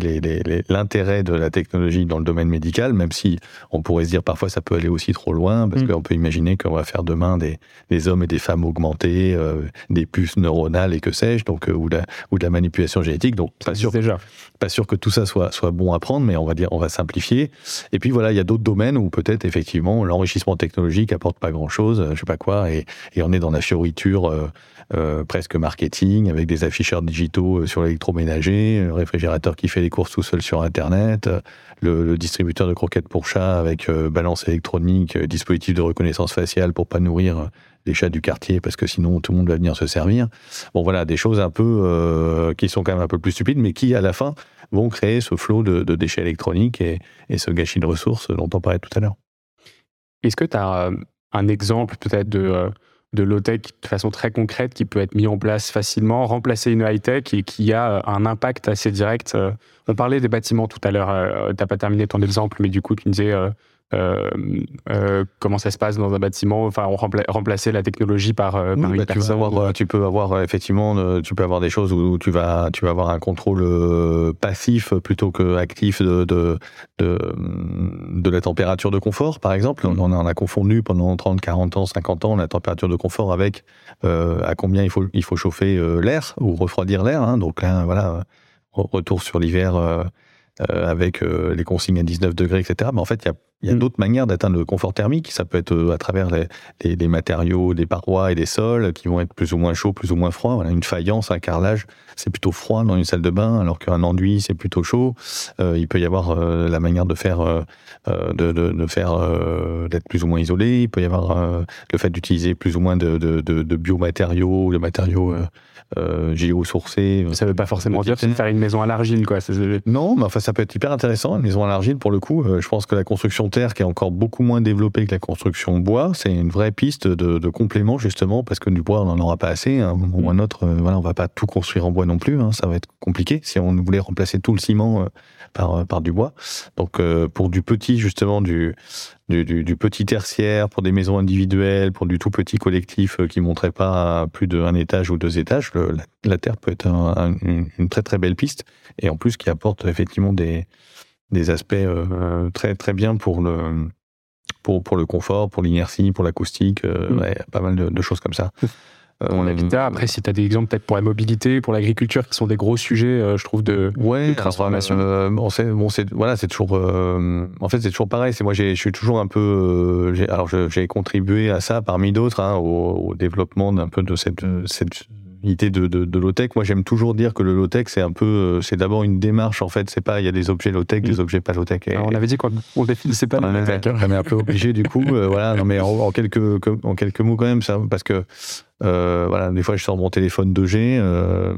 l'intérêt de la technologie dans le domaine médical, même si on pourrait se dire parfois ça peut aller aussi trop loin, parce mm. qu'on peut imaginer qu'on va faire demain des, des, hommes et des femmes augmentés, euh, des puces neuronales et que sais-je, donc euh, ou, la, ou de la manipulation génétique. Donc pas sûr, déjà. pas sûr que tout ça soit, soit bon à prendre, mais on va dire on va simplifier. Et puis voilà, il y a d'autres domaines où peut-être effectivement l'enrichissement technologique apporte pas grand-chose, je sais pas quoi, et, et on est dans la fioriture euh, presque marketing, avec des afficheurs digitaux euh, sur l'électroménager, le réfrigérateur qui fait les courses tout seul sur Internet, euh, le, distributeur de croquettes pour chats avec balance électronique, dispositif de reconnaissance faciale pour pas nourrir les chats du quartier parce que sinon tout le monde va venir se servir. Bon voilà, des choses un peu qui sont quand même un peu plus stupides, mais qui à la fin vont créer ce flot de, déchets électroniques et, et, ce gâchis de ressources dont on parlait tout à l'heure. Est-ce que tu as un exemple peut-être de de low-tech de façon très concrète qui peut être mis en place facilement, remplacer une high-tech et qui a euh, un impact assez direct. Euh. On parlait des bâtiments tout à l'heure, euh, tu n'as pas terminé ton exemple, mais du coup, tu me disais euh, euh, comment ça se passe dans un bâtiment, enfin remplacer la technologie par, euh, par une bah, tu, avoir, tu peux avoir effectivement, tu peux avoir des choses où tu vas, tu vas avoir un contrôle passif plutôt que actif de, de, de, la température de confort, par exemple. Mm. On, en a confondu pendant 30, 40 ans, 50 ans la température de confort avec à combien il faut, il faut chauffer l'air ou refroidir l'air. Hein. Donc là, voilà, retour sur l'hiver avec les consignes à 19 degrés, etc. Mais en fait, il y a il y a mm. d'autres manières d'atteindre le confort thermique. Ça peut être euh, à travers les, les, matériaux des parois et des sols qui vont être plus ou moins chauds, plus ou moins froids. Voilà, une faïence, un carrelage, c'est plutôt froid dans une salle de bain, alors qu'un enduit, c'est plutôt chaud. Euh, il peut y avoir euh, la manière de faire, euh, de, de, de, faire, d'être plus ou moins isolé. Il peut y avoir le fait d'utiliser plus ou moins de, de, de biomatériaux, de matériaux géosourcés. Ça ne veut pas forcément dire faire une maison à l'argile, quoi. Non, mais enfin, ça peut être hyper intéressant, une maison à l'argile, pour le coup. je pense que la construction terre qui est encore beaucoup moins développée que la construction bois, c'est une vraie piste de, complément justement parce que du bois on n'en aura pas assez. un moment ou un autre, euh, voilà, on va pas tout construire en bois non plus. Hein, ça va être compliqué si on voulait remplacer tout le ciment euh, par euh, par du bois. Donc pour du petit justement du du, petit tertiaire, pour des maisons individuelles, pour du tout petit collectif qui montrait pas plus d'un étage ou deux étages, la, terre peut être une, très très belle piste et en plus qui apporte effectivement des des aspects euh, très très bien pour le pour, pour le confort, pour l'inertie, pour l'acoustique, euh, mm. pas mal de, choses comme ça. Pour l'habitat, après, si tu as des exemples peut-être pour la mobilité, pour l'agriculture, qui sont des gros sujets, euh, je trouve, de, ouais, transformation. bon, c'est, bon, c'est, voilà, c'est toujours, en fait, c'est toujours pareil. C'est moi, je suis toujours un peu, alors, j'ai contribué à ça parmi d'autres, hein, au, au, développement d'un peu de cette, cette l'idée de, de, de low-tech. Moi, j'aime toujours dire que le low-tech, c'est un peu, euh, c'est d'abord une démarche, en fait. C'est pas, il y a des objets low-tech, des mm. objets pas low-tech. on avait dit qu'on on définit, c'est pas on, est, on est un peu obligé, du coup. Euh, voilà, non, mais en, quelques, en quelques mots, quand même, ça, parce que euh, voilà, des fois je sors mon téléphone 2G euh,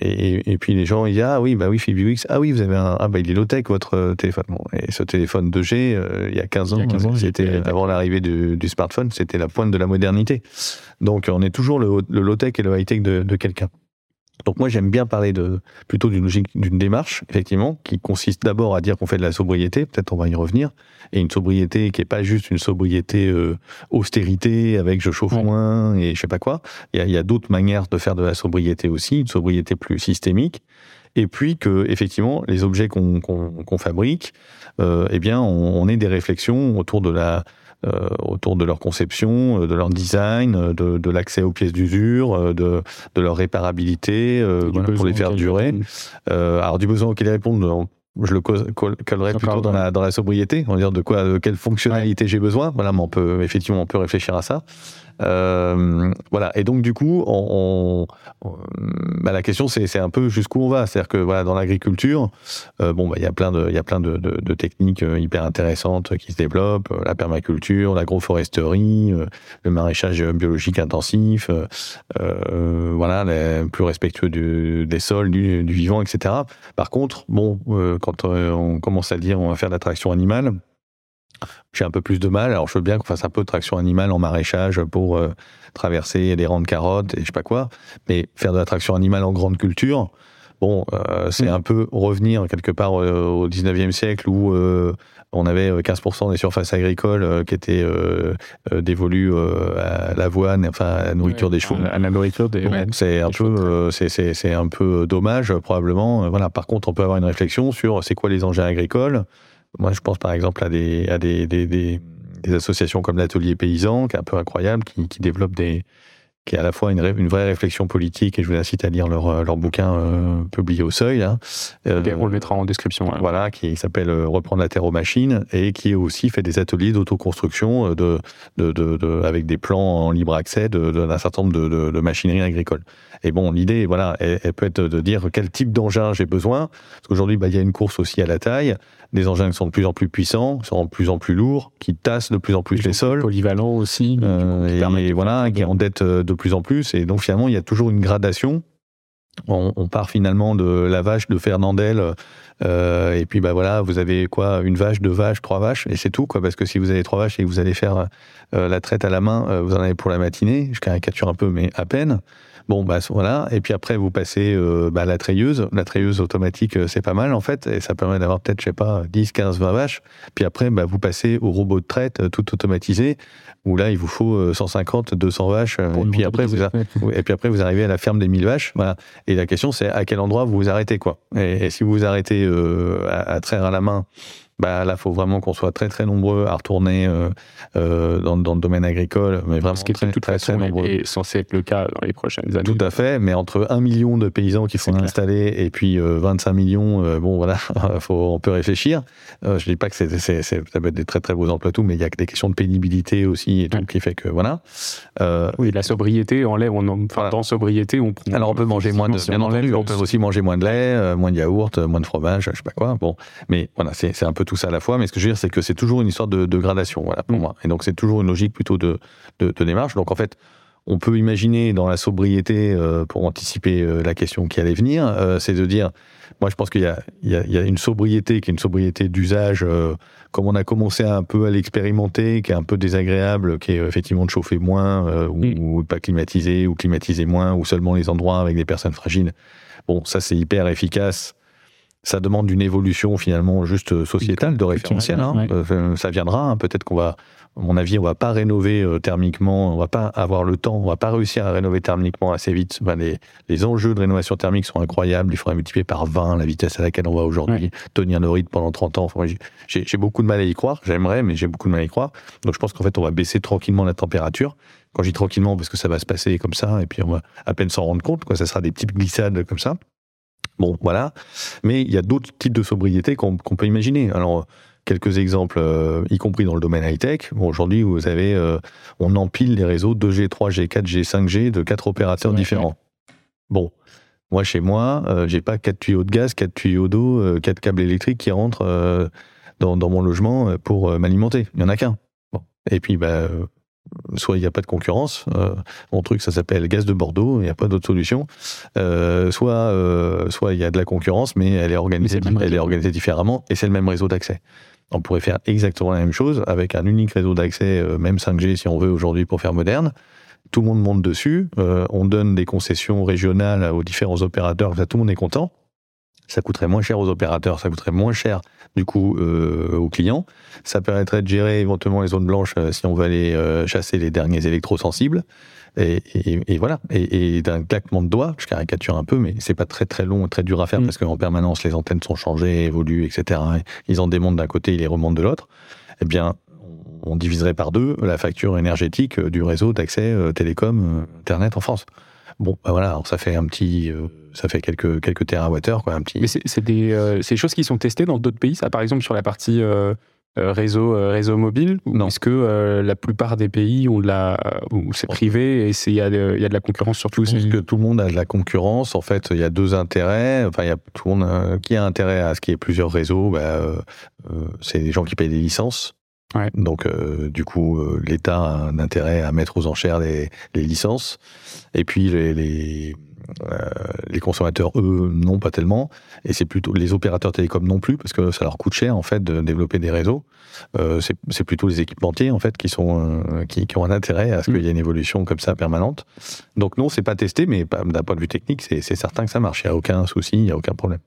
et, et, puis les gens ils disent ah oui bah oui FibiWix ah oui vous avez un ah bah il est low tech votre euh, téléphone. Bon, et ce téléphone 2G euh, il y a 15 ans, il 15 ans c'était avant l'arrivée du, du, smartphone c'était la pointe de la modernité. Donc on est toujours le, le low tech et le high tech de, de quelqu'un donc moi j'aime bien parler de plutôt d'une logique, d'une démarche effectivement qui consiste d'abord à dire qu'on fait de la sobriété, peut-être on va y revenir, et une sobriété qui est pas juste une sobriété euh, austérité avec je chauffe moins et je sais pas quoi. Il y a, a d'autres manières de faire de la sobriété aussi, une sobriété plus systémique. Et puis que effectivement les objets qu'on qu'on fabrique, euh, eh bien on, on ait des réflexions autour de la euh, autour de leur conception, euh, de leur design, euh, de, de l'accès aux pièces d'usure, de, de leur réparabilité pour les faire durer. alors du besoin auquel ils répondent, je le collerai plutôt dans la, dans la sobriété, on va dire de quoi, de quelle fonctionnalité j'ai besoin. Voilà, mais on peut effectivement on peut réfléchir à ça. Euh, voilà. Et donc du coup, on, bah, la question c'est un peu jusqu'où on va. C'est-à-dire que voilà, dans l'agriculture, euh, bon, bah, il y a plein de il y a plein de, techniques euh, hyper intéressantes qui se développent, la permaculture, l'agroforesterie, le maraîchage biologique intensif, voilà, les, plus respectueux des sols, du, du, vivant, etc. Par contre, bon, quand on commence à dire on va faire de l'attraction animale j'ai un peu plus de mal. Alors, je veux bien qu'on fasse un peu de traction animale en maraîchage pour euh, traverser des rangs de carottes et je sais pas quoi. Mais faire de la traction animale en grande culture, Bon, c'est mm. un peu revenir quelque part au 19e siècle où on avait 15% des surfaces agricoles qui étaient dévolues à l'avoine, enfin à la nourriture des chevaux. À la nourriture des. c'est un peu, c'est un peu dommage probablement. Voilà. Par contre, on peut avoir une réflexion sur c'est quoi les engins agricoles? Moi, je pense par exemple à des à des, des, des, associations comme l'Atelier Paysan, qui est un peu incroyable, qui, qui développent des qui est à la fois une, une, vraie réflexion politique, et je vous incite à lire leur, euh, leur bouquin euh, publié au Seuil. Hein. Euh, on le mettra en description. Voilà, qui s'appelle Reprendre la terre aux machines, et qui aussi fait des ateliers d'autoconstruction de, de, de, de, avec des plans en libre accès d'un certain nombre de, de, machinerie agricole. Et bon, l'idée, voilà, elle, elle, peut être de dire quel type d'engin j'ai besoin, parce qu'aujourd'hui, bah, il y a une course aussi à la taille, des engins qui sont de plus en plus puissants, qui sont de plus en plus lourds, qui tassent de plus en plus les sols. Polyvalents aussi. Euh, et, voilà, qui endettent euh, de plus en plus. Et donc finalement, il y a toujours une gradation. On, on part finalement de la vache de Fernandel, euh, et puis bah voilà, vous avez quoi, une vache, deux vaches, trois vaches, et c'est tout quoi. Parce que si vous avez trois vaches et que vous allez faire euh, la traite à la main, vous en avez pour la matinée. Je caricature un peu, mais à peine. Bon, bah voilà. Et puis après, vous passez euh, bah, la treilleuse. La treilleuse automatique, euh, c'est pas mal en fait. Et ça permet d'avoir peut-être, je sais pas, 10, 15, 20 vaches. Puis après, bah, vous passez au robot de traite euh, tout automatisé, où là, il vous faut 150, 200 vaches. Et puis, après, vous et puis après, vous arrivez à la ferme des 1000 vaches. Voilà. Et la question, c'est à quel endroit vous vous arrêtez, quoi. Et, si vous vous arrêtez à, à traire à la main, bah là, faut vraiment qu'on soit très très nombreux à retourner euh, euh, dans, dans, le domaine agricole, mais vraiment Ce qui très, toute très, très, nombreux. est censé être le cas dans les prochaines années. Tout à fait, mais entre un million de paysans qui sont installés et puis 25 euh, millions, euh, bon voilà, faut, on peut réfléchir. Je dis pas que c'est, ça peut être des très très beaux emplois tout, mais il y a des questions de pénibilité aussi et tout qui fait que voilà. oui, la sobriété enlève, on, enfin voilà. dans sobriété, on. Alors on peut manger moins de, bien entendu, on peut aussi manger moins de lait, moins de yaourt, moins de fromage, je sais pas quoi. Bon, mais voilà, c'est, c'est un peu tout ça à la fois. Mais ce que je veux dire, c'est que c'est toujours une histoire de, de gradation, voilà, pour mm. moi. Et donc, c'est toujours une logique plutôt de, de, de, démarche. Donc, en fait, on peut imaginer dans la sobriété, euh, pour anticiper euh, la question qui allait venir, euh, c'est de dire, moi, je pense qu'il y a, il y, a, il y a une sobriété qui est une sobriété d'usage, comme on a commencé un peu à l'expérimenter, qui est un peu désagréable, qui est effectivement de chauffer moins, ou, mm. ou, pas climatiser, ou climatiser moins, ou seulement les endroits avec des personnes fragiles. Bon, ça, c'est hyper efficace ça demande une évolution finalement juste sociétale de référentiel. Hein. Euh, ça viendra. Hein. Peut-être qu'on va, à mon avis, on va pas rénover euh, thermiquement. On va pas avoir le temps. On va pas réussir à rénover thermiquement assez vite. les, les, enjeux de rénovation thermique sont incroyables. Il faudrait multiplier par 20 la vitesse à laquelle on va aujourd'hui. Tenir nos rythmes pendant 30 ans. Enfin, j'ai beaucoup de mal à y croire. J'aimerais, mais j'ai beaucoup de mal à y croire. Donc je pense qu'en fait, on va baisser tranquillement la température. Quand je dis tranquillement, parce que ça va se passer comme ça, et puis on va à peine s'en rendre compte. Quoi. Ça sera des petites glissades comme ça. Bon, voilà. Mais il y a d'autres types de sobriété qu'on peut imaginer. Alors, quelques exemples, euh, y compris dans le domaine high-tech. Bon, aujourd'hui, vous avez, euh, on empile les réseaux 2G, 3G, 4G, 5G de quatre opérateurs différents. Bon, moi, chez moi, euh, j'ai pas quatre tuyaux de gaz, quatre tuyaux d'eau, euh, quatre câbles électriques qui rentrent dans, dans, mon logement pour m'alimenter. Il y en a qu'un. Bon. Et puis, bah, soit il n'y a pas de concurrence, euh, mon truc ça s'appelle gaz de Bordeaux, il n'y a pas d'autre solution, euh, soit euh, soit il y a de la concurrence, mais elle est organisée, elle est organisée différemment et c'est le même réseau d'accès. On pourrait faire exactement la même chose avec un unique réseau d'accès, euh, même 5G si on veut aujourd'hui pour faire moderne. Tout le monde monte dessus, euh, on donne des concessions régionales aux différents opérateurs, tout le monde est content ça coûterait moins cher aux opérateurs, ça coûterait moins cher du coup euh, aux clients. Ça permettrait de gérer éventuellement les zones blanches euh, si on veut aller euh, chasser les derniers électrosensibles. Et, et, et voilà. Et, et d'un claquement de doigts, je caricature un peu, mais c'est pas très très long, très dur à faire mmh. parce qu'en permanence les antennes sont changées, évoluent, etc. Ils en démontent d'un côté, ils les remontent de l'autre. Eh bien, on diviserait par deux la facture énergétique du réseau d'accès télécom internet en France. Bon, bah voilà, alors ça fait un petit, euh, ça fait quelques quelques terawattheures, quoi, un petit. Mais c'est des, euh, ces choses qui sont testées dans d'autres pays, ça, par exemple sur la partie euh, réseau réseau mobile. Non. Est-ce que la plupart des pays ont de la, où c'est privé et il y a de, y a de la concurrence surtout Parce que tout le monde a de la concurrence. En fait, il y a deux intérêts. Enfin, il y a tout le monde qui a intérêt à ce qu'il y ait plusieurs réseaux. Bah, c'est les gens qui payent des licences. Donc, euh, du coup, euh, l'État a un intérêt à mettre aux enchères les, les, licences. Et puis, les, les, les consommateurs, eux, non, pas tellement. Et c'est plutôt les opérateurs télécoms non plus, parce que ça leur coûte cher, en fait, de développer des réseaux. Euh, c'est plutôt les équipementiers, en fait, qui, sont, euh, qui, qui, ont un intérêt à ce qu'il y ait une évolution comme ça permanente. Donc, non, c'est pas testé, mais d'un point de vue technique, c'est certain que ça marche. Il n'y a aucun souci, il n'y a aucun problème.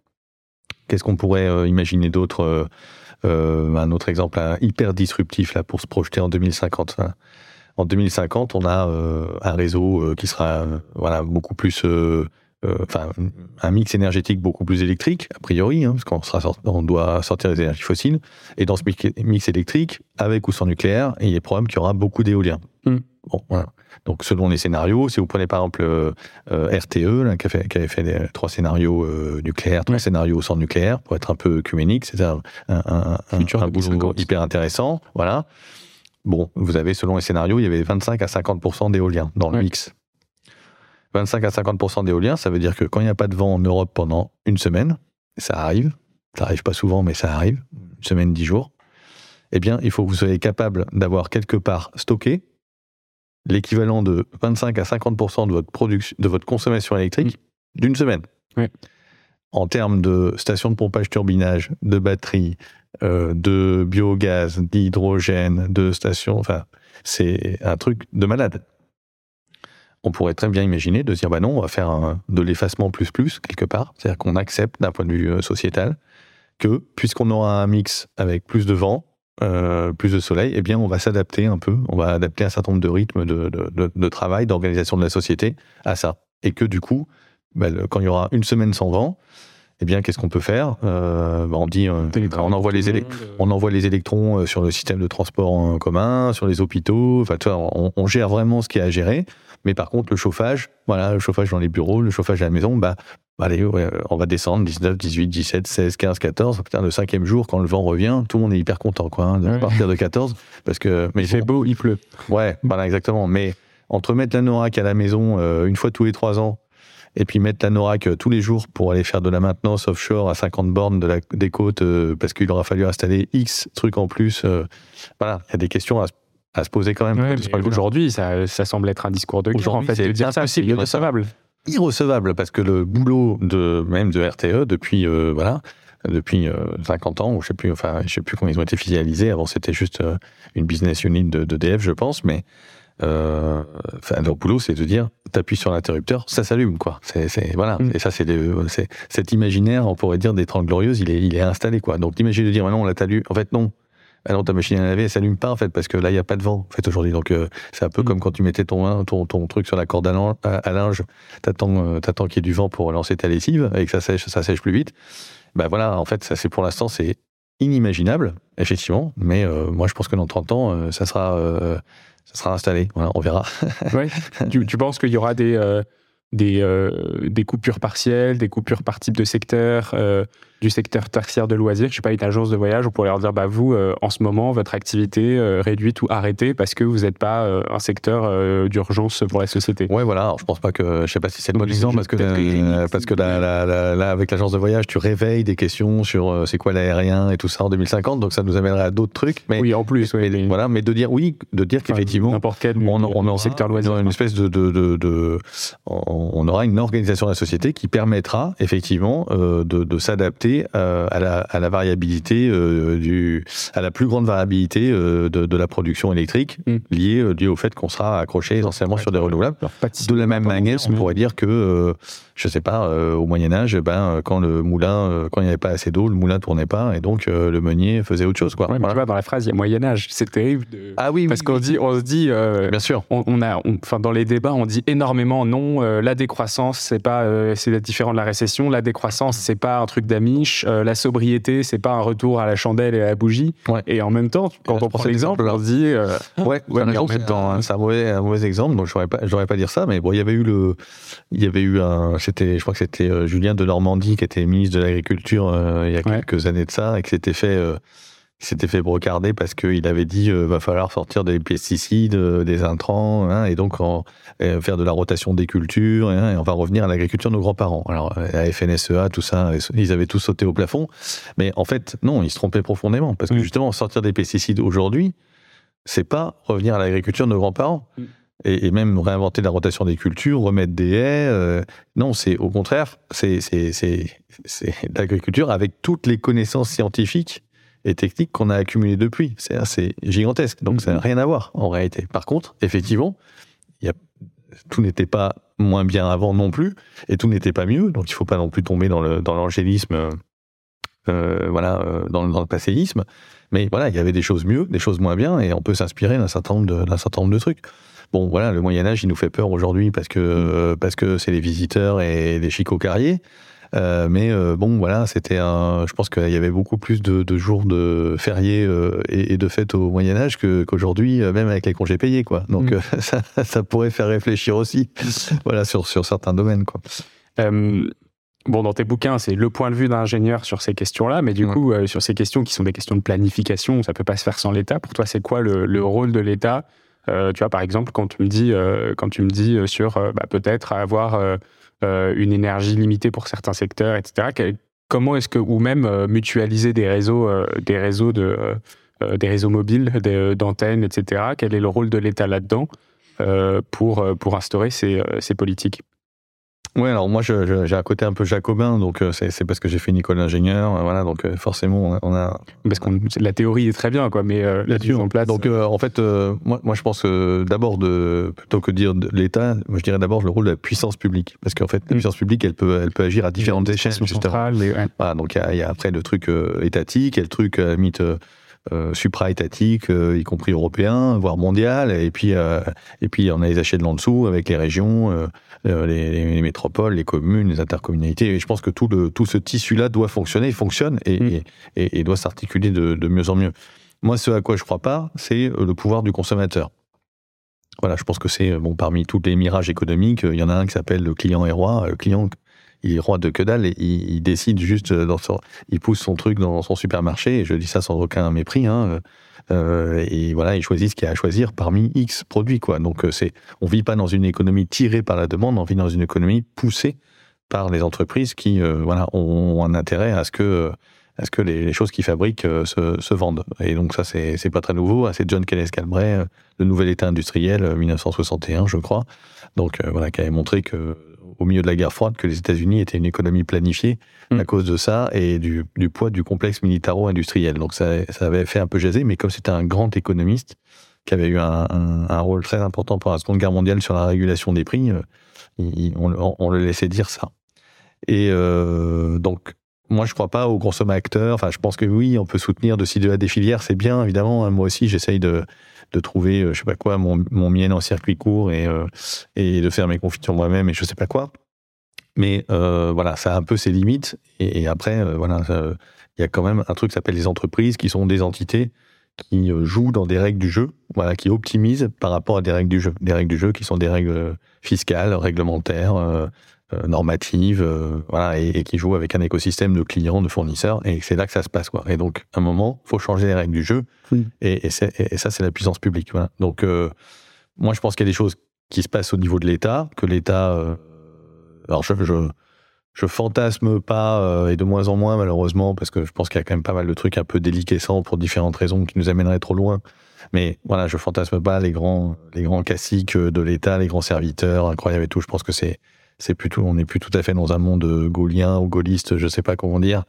Qu'est-ce qu'on pourrait euh, imaginer d'autre Un autre exemple hyper disruptif, là, pour se projeter en 2050. Hein. En 2050, on a un réseau qui sera voilà, beaucoup plus euh, enfin, un mix énergétique beaucoup plus électrique, a priori, hein, parce qu'on sera on doit sortir des énergies fossiles. Et dans ce mix électrique, avec ou sans nucléaire, il est probable qu'il y aura beaucoup d'éolien. Hmm. Bon, voilà. Donc, selon les scénarios, si vous prenez par exemple euh, RTE, qui, avait fait trois scénarios euh, nucléaires, trois scénarios sans nucléaire, pour être un peu œcuménique, c'est un, un, un, boulot hyper intéressant. Voilà. Bon, vous avez, selon les scénarios, il y avait 25 à 50 d'éolien dans le mix. 25 à 50% d'éolien, ça veut dire que quand il n'y a pas de vent en Europe pendant une semaine, ça arrive, ça arrive pas souvent, mais ça arrive, une semaine, dix jours, eh bien, il faut que vous soyez capable d'avoir quelque part stocké l'équivalent de 25 à 50 de votre production, de votre consommation électrique mmh. d'une semaine. En termes de stations de pompage turbinage, de batteries, euh, de biogaz, d'hydrogène, de stations, enfin, c'est un truc de malade on pourrait très bien imaginer de dire bah non, on va faire de l'effacement plus plus quelque part, c'est-à-dire qu'on accepte d'un point de vue euh, sociétal que puisqu'on aura un mix avec plus de vent, euh, plus de soleil, eh bien on va s'adapter un peu, on va adapter un certain nombre de rythmes de, travail, d'organisation de la société à ça, et que du coup, bah, quand il y aura une semaine sans vent, eh bien, qu'est-ce qu'on peut faire? Euh, bah, On dit, on envoie les on envoie les électrons sur le système de transport en commun, sur les hôpitaux. Enfin, on, on, gère vraiment ce qui est à gérer. Mais par contre, le chauffage, voilà, le chauffage dans les bureaux, le chauffage à la maison, bah, allez, on va descendre 19, 18, 17, 16, 15, 14. Putain, le cinquième jour, quand le vent revient, tout le monde est hyper content, quoi, hein, de partir de 14. Parce que, mais il fait beau, il pleut. Ouais, voilà, exactement. Mais entre mettre la NORAC à la maison euh, une fois tous les trois ans, et puis mettre la NORAC euh, tous les jours pour aller faire de la maintenance offshore à 50 bornes de la, des côtes, euh, parce qu'il aura fallu installer X trucs en plus. voilà, il y a des questions à se à se poser quand même. Aujourd'hui, ça, ça, semble être un discours de guerre, en fait, de dire ça, c'est irrecevable. Irrecevable, parce que le boulot de même de RTE depuis euh, voilà depuis 50 euh, ans, ou je sais plus, enfin je sais plus comment ils ont été filialisés. Avant, c'était juste euh, une business unit de, de DF, je pense, mais euh, leur boulot, c'est de dire, t'appuies sur l'interrupteur, ça s'allume, quoi. C'est, voilà. Mm. Et ça, c'est, cet imaginaire, on pourrait dire, des 30 glorieuses, il est, il est installé, quoi. Donc, t'imagines de dire, non, on l'a. En fait, non. Alors ta machine à laver, elle s'allume pas en fait parce que là il y a pas de vent en fait aujourd'hui. Donc euh, c'est un peu mm. comme quand tu mettais ton, ton, ton truc sur la corde à, linge, t'attends euh, t'attends qu'il y ait du vent pour lancer ta lessive et que ça sèche, ça sèche plus vite. Ben voilà, en fait ça c'est pour l'instant c'est inimaginable effectivement, mais euh, moi je pense que dans 30 ans ça sera ça sera installé. Voilà, on verra. ouais. tu, tu penses qu'il y aura des des, des coupures partielles, des coupures par type de secteur, du secteur tertiaire de loisirs, je sais pas, une agence de voyage, on pourrait leur dire, bah vous, euh, en ce moment, votre activité euh, réduite ou arrêtée parce que vous n'êtes pas euh, un secteur d'urgence pour la société. Ouais, voilà. Alors, je pense pas que, je sais pas si c'est le bon exemple parce que, parce que là, avec l'agence de voyage, tu réveilles des questions sur c'est quoi l'aérien et tout ça en 2050, donc ça nous amènerait à d'autres trucs. Mais, oui, en plus. Mais, Voilà, mais de dire oui, de dire qu'effectivement, n'importe quel, on, on, est en secteur loisirs, une espèce de, de, de, on aura une organisation de la société qui permettra effectivement de, de s'adapter euh, à, la, à, la, variabilité euh, du, à la plus grande variabilité euh, de, de, la production électrique mm. liée, liée, au fait qu'on sera accroché essentiellement sur des renouvelables. de la même manière, on pourrait dire que je sais pas, euh, au Moyen Âge, ben quand le moulin, euh, quand il n'y avait pas assez d'eau, le moulin tournait pas et donc euh, le meunier faisait autre chose, quoi. Ouais, tu vois, dans la phrase, il y a Moyen Âge, c'est terrible. De... Ah oui, parce qu'on dit, on se dit, bien sûr, on, a, enfin dans les débats, on dit énormément non, la décroissance, c'est pas, c'est différent de la récession, la décroissance, c'est pas un truc d'amiche, la sobriété, c'est pas un retour à la chandelle et à la bougie. Et en même temps, quand on prend l'exemple, on se dit, ouais, ouais c'est un, mauvais, un mauvais exemple, donc j'aurais pas, j'aurais pas dire ça, mais bon, il y avait eu le, il y avait eu un c'était, je crois que c'était euh, Julien de Normandie qui était ministre de l'Agriculture euh, il y a quelques années de ça et qui s'était fait euh, s'était fait brocarder parce qu'il avait dit euh, va falloir sortir des pesticides, des intrants, hein, et donc faire de la rotation des cultures, hein, et on va revenir à l'agriculture de nos grands-parents. Alors la FNSEA, tout ça, ils avaient tous sauté au plafond, mais en fait non, ils se trompaient profondément parce que justement sortir des pesticides aujourd'hui, c'est pas revenir à l'agriculture de nos grands-parents. et, même réinventer la rotation des cultures, remettre des haies. Euh, non, c'est au contraire, c'est l'agriculture avec toutes les connaissances scientifiques et techniques qu'on a accumulées depuis. C'est assez gigantesque, donc ça n'a rien à voir en réalité. Par contre, effectivement, y a, tout n'était pas moins bien avant non plus, et tout n'était pas mieux, donc il ne faut pas non plus tomber dans l'angélisme, dans euh, voilà, euh, dans, dans, le passéisme. Mais voilà, il y avait des choses mieux, des choses moins bien, et on peut s'inspirer d'un certain certain nombre de trucs. Bon, voilà, le Moyen Âge, il nous fait peur aujourd'hui parce que euh, parce que c'est les visiteurs et les chicots carriers. Euh, mais euh, bon, voilà, c'était un. Je pense qu'il y avait beaucoup plus de, jours de fériés et, de fêtes au Moyen Âge qu'aujourd'hui, même avec les congés payés, quoi. Donc mm. ça, ça, pourrait faire réfléchir aussi, voilà, sur sur certains domaines, quoi. Bon, dans tes bouquins, c'est le point de vue d'un ingénieur sur ces questions-là, mais du coup, sur ces questions qui sont des questions de planification, ça peut pas se faire sans l'État. Pour toi, c'est quoi le, le, rôle de l'État? Euh, tu vois, par exemple, quand tu me dis, euh, quand tu me dis euh, sur bah, peut-être avoir une énergie limitée pour certains secteurs, etc. comment est-ce que, ou même mutualiser des réseaux, mobiles, d'antennes, etc. Quel est le rôle de l'État là-dedans pour, pour instaurer ces politiques? Ouais, alors moi j'ai un côté un peu jacobin, donc euh, c'est parce que j'ai fait une école d'ingénieur, euh, voilà, donc euh, forcément on a. Parce que la théorie est très bien, quoi, mais là-dessus en place. Donc en fait, moi, moi je pense que d'abord de plutôt que de dire de l'État, moi je dirais d'abord le rôle de la puissance publique, parce qu'en fait la mm. puissance publique elle peut elle peut agir à différentes échelles. Centrale, voilà, donc il y, a après le truc étatique, il y a le truc mythe euh, supra-étatique, euh, y compris européen, voire mondial. Et puis, euh, et puis on a les de l'en-dessous avec les régions, les, les, métropoles, les communes, les intercommunalités. Et je pense que tout, le, tout ce tissu-là doit fonctionner, fonctionne et, mm. et, et, doit s'articuler de, de mieux en mieux. Moi, ce à quoi je crois pas, c'est le pouvoir du consommateur. Voilà, je pense que c'est bon parmi tous les mirages économiques, il y en a un qui s'appelle le client est roi. Le client il est roi de que dalle il, décide juste son, il pousse son truc dans son supermarché et je dis ça sans aucun mépris. Hein, euh, et voilà, il choisit ce qu'il y a à choisir parmi X produits quoi. Donc euh, c'est, on vit pas dans une économie tirée par la demande, on vit dans une économie poussée par les entreprises qui euh, voilà ont un intérêt à ce que les, choses qu'ils fabriquent se, se, vendent. Et donc ça, c'est, c'est pas très nouveau. C'est John Kenneth Galbraith, le nouvel État industriel, 1961, je crois. Donc voilà, qui avait montré que au milieu de la guerre froide que les États-Unis étaient une économie planifiée à mm. cause de ça et du, poids du complexe militaro-industriel. Donc ça, avait fait un peu jaser, mais comme c'était un grand économiste qui avait eu un, rôle très important pendant la Seconde Guerre mondiale sur la régulation des prix, euh, on, le laissait dire ça. Et euh, donc, moi, je crois pas aux consommateurs. Enfin, je pense que oui, on peut soutenir de ci, de là des filières, c'est bien, évidemment. Moi aussi, j'essaye de, de trouver, euh, je sais pas quoi, mon, mon en circuit court et, euh, et de faire mes confitures moi-même et je sais pas quoi. Mais euh, voilà, ça a un peu ses limites. Et, après, voilà, il y a quand même un truc qui s'appelle les entreprises, qui sont des entités qui jouent dans des règles du jeu, voilà, qui optimisent par rapport à des règles du jeu, des règles du jeu qui sont des règles fiscales, réglementaires, euh, normative, euh, voilà, et, qui joue avec un écosystème de clients, de fournisseurs, et c'est là que ça se passe, quoi. Et donc, à un moment, faut changer les règles du jeu, et, et, ça, c'est la puissance publique. Voilà. Donc, euh, moi, je pense qu'il y a des choses qui se passent au niveau de l'État, que l'État, alors je, je, je fantasme pas, et de moins en moins, malheureusement, parce que je pense qu'il y a quand même pas mal de trucs un peu déliquescents pour différentes raisons qui nous amèneraient trop loin. Mais voilà, je fantasme pas les grands, les grands classiques de l'État, les grands serviteurs incroyables et tout. Je pense que c'est c'est plutôt, on n'est plus tout à fait dans un monde gaulien ou gaulliste, je sais pas comment dire.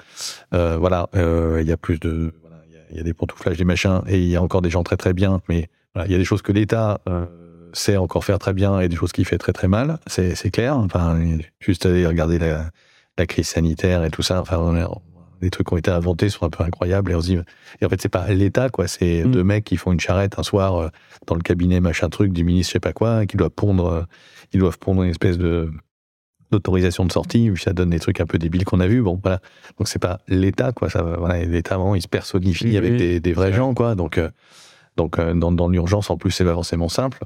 Euh, voilà, euh, il y a plus de, voilà, il y, a des pantouflages, des machins, et il y a encore des gens très très bien, mais voilà, il y a des choses que l'État euh, sait encore faire très bien et des choses qu'il fait très très mal, c'est clair. Enfin, juste aller regarder la, la, crise sanitaire et tout ça. Enfin, les trucs qui ont été inventés sont un peu incroyables et on se dit, et en fait, c'est pas l'État, quoi. C'est mm. deux mecs qui font une charrette un soir euh, dans le cabinet machin truc du ministre, je sais pas quoi, qui doivent pondre, euh, ils doivent pondre une espèce de d'autorisation de sortie, ça donne des trucs un peu débiles qu'on a vus. Bon, voilà. Donc c'est pas l'État, quoi. Ça, voilà, l'État vraiment, il se personnifie avec des, des vrais gens, quoi. Donc, euh, donc euh, dans, dans l'urgence, en plus, c'est pas forcément simple.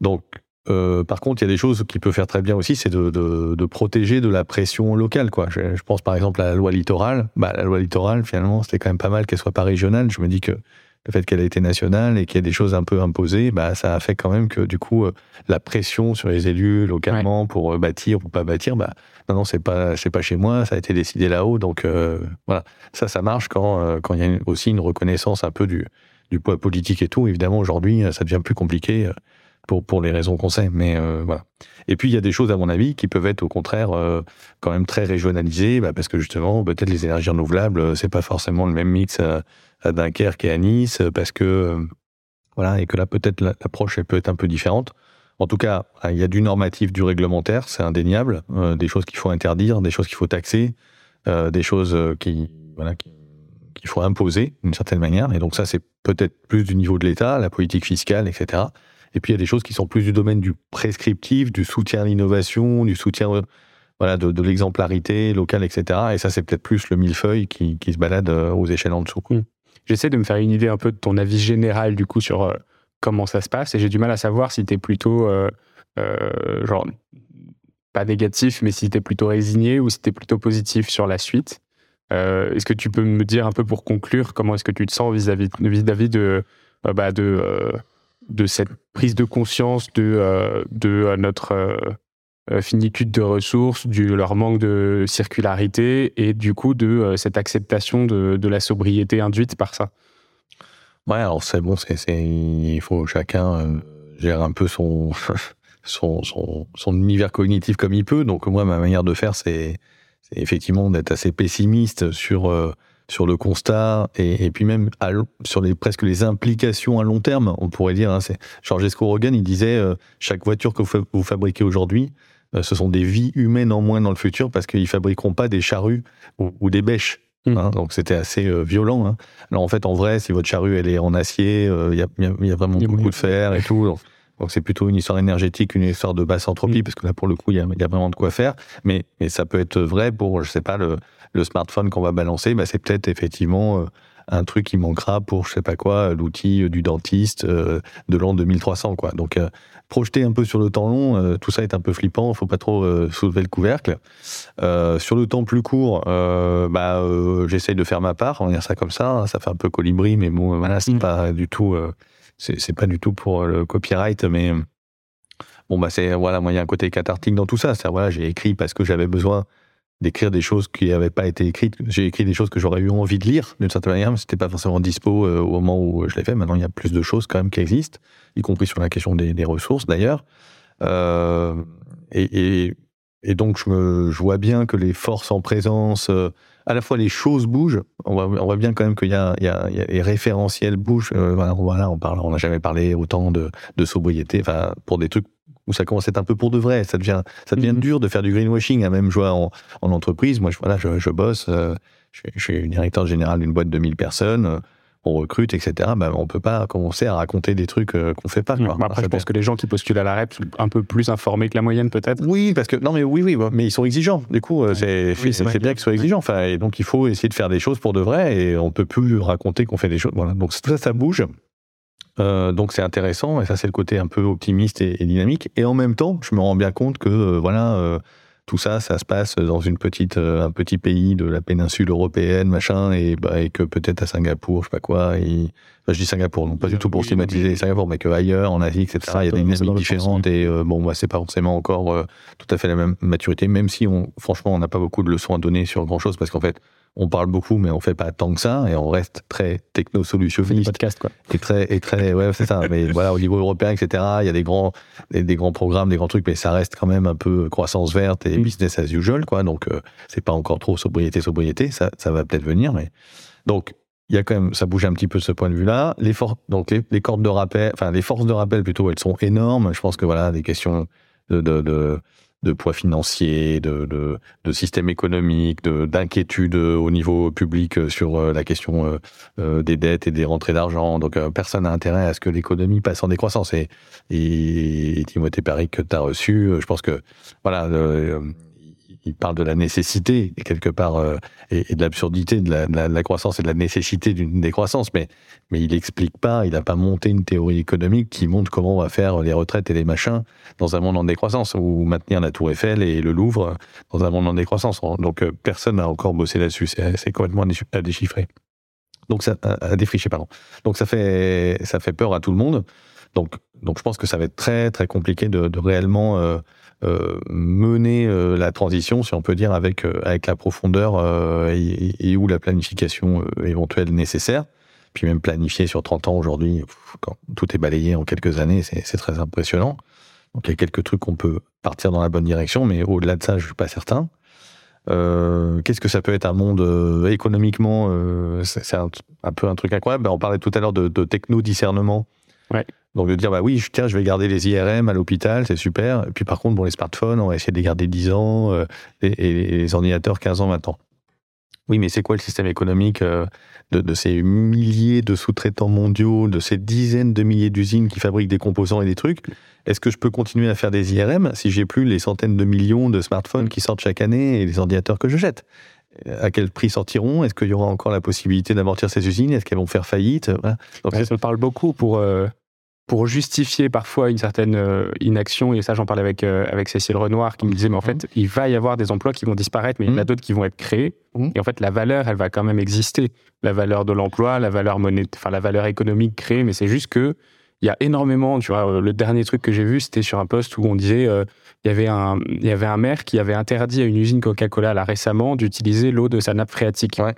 Donc, euh, par contre, il y a des choses qui peut faire très bien aussi, c'est de, de, de, protéger de la pression locale, quoi. Je, je, pense par exemple à la loi littorale. Bah, la loi littorale, finalement, c'était quand même pas mal qu'elle soit pas régionale. Je me dis que le fait qu'elle ait été nationale et qu'il y ait des choses un peu imposées, bah, ça a fait quand même que du coup, euh, la pression sur les élus localement pour euh, bâtir ou pas bâtir, bah, non, non, c'est pas, c'est pas chez moi, ça a été décidé là-haut. Donc euh, voilà, ça, ça marche quand quand il y a aussi une reconnaissance un peu du, du poids politique et tout. Évidemment, aujourd'hui, ça devient plus compliqué pour, pour les raisons qu'on sait. Mais voilà. Et puis il y a des choses, à mon avis, qui peuvent être au contraire quand même très régionalisées, bah, parce que justement, peut-être les énergies renouvelables, c'est pas forcément le même mix à, à Dunkerque et à Nice, parce que voilà, et que là peut-être l'approche peut être un peu différente. En tout cas, il y a du normatif, du réglementaire, c'est indéniable, des choses qu'il faut interdire, des choses qu'il faut taxer, des choses qui voilà qui qu'il faut imposer d'une certaine manière. Et donc ça, c'est peut-être plus du niveau de l'État, la politique fiscale, etc. Et puis il y a des choses qui sont plus du domaine du prescriptif, du soutien à l'innovation, du soutien euh, de, l'exemplarité locale, etc. Et ça, c'est peut-être plus le millefeuille qui, se balade euh, aux échelles en dessous. Mmh. J'essaie de me faire une idée un peu de ton avis général du coup sur euh, comment ça se passe et j'ai du mal à savoir si tu es plutôt genre pas négatif mais si tu es plutôt résigné ou si tu es plutôt positif sur la suite. Est-ce que tu peux me dire un peu pour conclure comment est-ce que tu te sens vis-à-vis vis de, euh, bah, de, de cette prise de conscience de, de notre finitude de ressources, du leur manque de circularité et du coup de cette acceptation de, de la sobriété induite par ça Ouais, alors c'est bon, c'est, il faut chacun gère un peu son, univers cognitif comme il peut. Donc moi, ma manière de faire, c'est effectivement d'être assez pessimiste sur euh, sur le constat et, puis même sur les presque les implications à long terme, on pourrait dire. Hein, c'est Georges Escorogan, il disait euh, chaque voiture que vous, fabriquez aujourd'hui, euh, ce sont des vies humaines en moins dans le futur parce qu'ils fabriqueront pas des charrues ou, des bêches. Mmh. Hein. donc c'était assez violent. Hein. Alors en fait, en vrai, si votre charrue elle est en acier, il y a, y, a, vraiment beaucoup de fer et tout. Donc c'est plutôt une histoire énergétique, une histoire de basse entropie, mm. parce que là pour le coup il y a, y a, vraiment de quoi faire. Mais, mais ça peut être vrai pour, je sais pas, le, le smartphone qu'on va balancer, bah, c'est peut-être effectivement euh, un truc qui manquera pour je sais pas quoi, l'outil euh, du dentiste euh, de l'an 2300 quoi. Donc projeter un peu sur le temps long, tout ça est un peu flippant, faut pas trop soulever le couvercle. sur le temps plus court, bah j'essaye de faire ma part, on va dire ça comme ça, hein. ça fait un peu colibri, mais bon voilà c'est mm. pas du tout c'est pas du tout pour le copyright, mais bon bah c'est voilà, moi il y a un côté cathartique dans tout ça. C'est voilà, j'ai écrit parce que j'avais besoin d'écrire des choses qui n'avaient pas été écrites. J'ai écrit des choses que j'aurais eu envie de lire d'une certaine manière, mais c'était pas forcément dispo euh, au moment où je l'ai fait. Maintenant, il y a plus de choses quand même qui existent, y compris sur la question des, ressources d'ailleurs. Euh, et, et, donc je, me, je vois bien que les forces en présence euh, à la fois les choses bougent. On voit, on voit bien quand même qu'il y, y, y a, les référentiels bougent. Euh, voilà, on parle, on n'a jamais parlé autant de, de sobriété. Enfin, pour des trucs où ça commence à être un peu pour de vrai. Ça devient, ça devient mm-hmm. dur de faire du greenwashing, à même jouer en, en entreprise. Moi, je, voilà, je, je bosse. Euh, je, je, suis directeur général d'une boîte de 1000 personnes on recrute, etc. Ben, on peut pas commencer à raconter des trucs euh, qu'on fait pas. Quoi. Après, je pense que les gens qui postulent à la REP sont un peu plus informés que la moyenne, peut-être. Oui, parce que non, mais oui, oui, mais ils sont exigeants. Du coup, euh, c'est c'est bien qu'ils soient exigeants. Enfin, et donc il faut essayer de faire des choses pour de vrai, et on peut plus raconter qu'on fait des choses. Voilà. Donc tout ça, ça bouge. Euh, donc c'est intéressant, et ça c'est le côté un peu optimiste et, dynamique. Et en même temps, je me rends bien compte que voilà tout ça, ça se passe dans une petite, euh, un petit pays de la péninsule européenne, machin, et, bah, et que peut-être à Singapour, je sais pas quoi. Et, je dis Singapour, non pas du tout pour stigmatiser Singapour, mais qu'ailleurs, en Asie, etc. Il y a des dynamiques différentes et euh, bon, bah, c'est pas forcément encore euh, tout à fait la même maturité, même si on, franchement, on n'a pas beaucoup de leçons à donner sur grand chose parce qu'en fait, on parle beaucoup, mais on fait pas tant que ça, et on reste très techno-solutionniste. podcast, quoi. Et très, et très, ouais, c'est ça. Mais voilà, au niveau européen, etc., il y a des grands, des, grands programmes, des grands trucs, mais ça reste quand même un peu croissance verte et mm. business as usual, quoi. Donc, euh, c'est pas encore trop sobriété, sobriété. Ça, ça va peut-être venir, mais donc, il y a quand même, ça bouge un petit peu de ce point de vue-là. Les donc les, cordes de rappel, enfin les forces de rappel plutôt, elles sont énormes. Je pense que voilà, des questions de, de, poids financier, de, système économique, d'inquiétude au niveau public sur euh, la question euh, euh, des dettes et des rentrées d'argent. Donc personne n'a intérêt à ce que l'économie passe en décroissance. Et, et, Timothée Paris que tu as reçu, je pense que voilà, il parle de la nécessité quelque part euh, et, de l'absurdité de la, croissance et de la nécessité d'une décroissance, mais mais il explique pas, il n'a pas monté une théorie économique qui montre comment on va faire les retraites et les machins dans un monde en décroissance ou maintenir la Tour Eiffel et le Louvre dans un monde en décroissance. Donc euh, personne n'a encore bossé là-dessus, c'est complètement à déchiffrer. Donc ça à défricher pardon. Donc ça fait ça fait peur à tout le monde. Donc donc je pense que ça va être très très compliqué de, de réellement euh, euh, mener euh, la transition, si on peut dire, avec, euh, avec la profondeur et, et, ou la planification éventuelle nécessaire. puis même planifié sur 30 ans aujourd'hui, quand tout est balayé en quelques années, c'est très impressionnant. Donc il y a quelques trucs qu'on peut partir dans la bonne direction, mais au-delà de ça, je suis pas certain. Qu'est-ce que ça peut être un monde économiquement C'est un, peu un truc incroyable. Ben, on parlait tout à l'heure de, de techno-discernement. Donc de dire, bah oui, tiens, je vais garder les IRM à l'hôpital, c'est super. Et puis par contre, bon, les smartphones, on va essayer de les garder 10 ans, euh, et, et, les ordinateurs 15 ans, 20 ans. Oui, mais c'est quoi le système économique euh, de, de, ces milliers de sous-traitants mondiaux, de ces dizaines de milliers d'usines qui fabriquent des composants et des trucs? Est-ce que je peux continuer à faire des IRM si j'ai plus les centaines de millions de smartphones qui sortent chaque année et les ordinateurs que je jette? À quel prix sortiront? Est-ce qu'il y aura encore la possibilité d'amortir ces usines? Est-ce qu'elles vont faire faillite? Voilà. Donc, Ça me parle beaucoup pour, euh, pour justifier parfois une certaine euh, inaction. Et ça, j'en parlais avec, euh, avec Cécile Renoir qui me disait, mais en fait, mmh. il va y avoir des emplois qui vont disparaître, mais il y en a d'autres qui vont être créés. Mmh. Et en fait, la valeur, elle va quand même exister. La valeur de l'emploi, la valeur enfin la valeur économique créée, mais c'est juste que il y a énormément, tu vois, le dernier truc que j'ai vu, c'était sur un poste où on disait, euh, il y avait un, il y avait un maire qui avait interdit à une usine Coca-Cola là récemment d'utiliser l'eau de sa nappe phréatique. Ouais.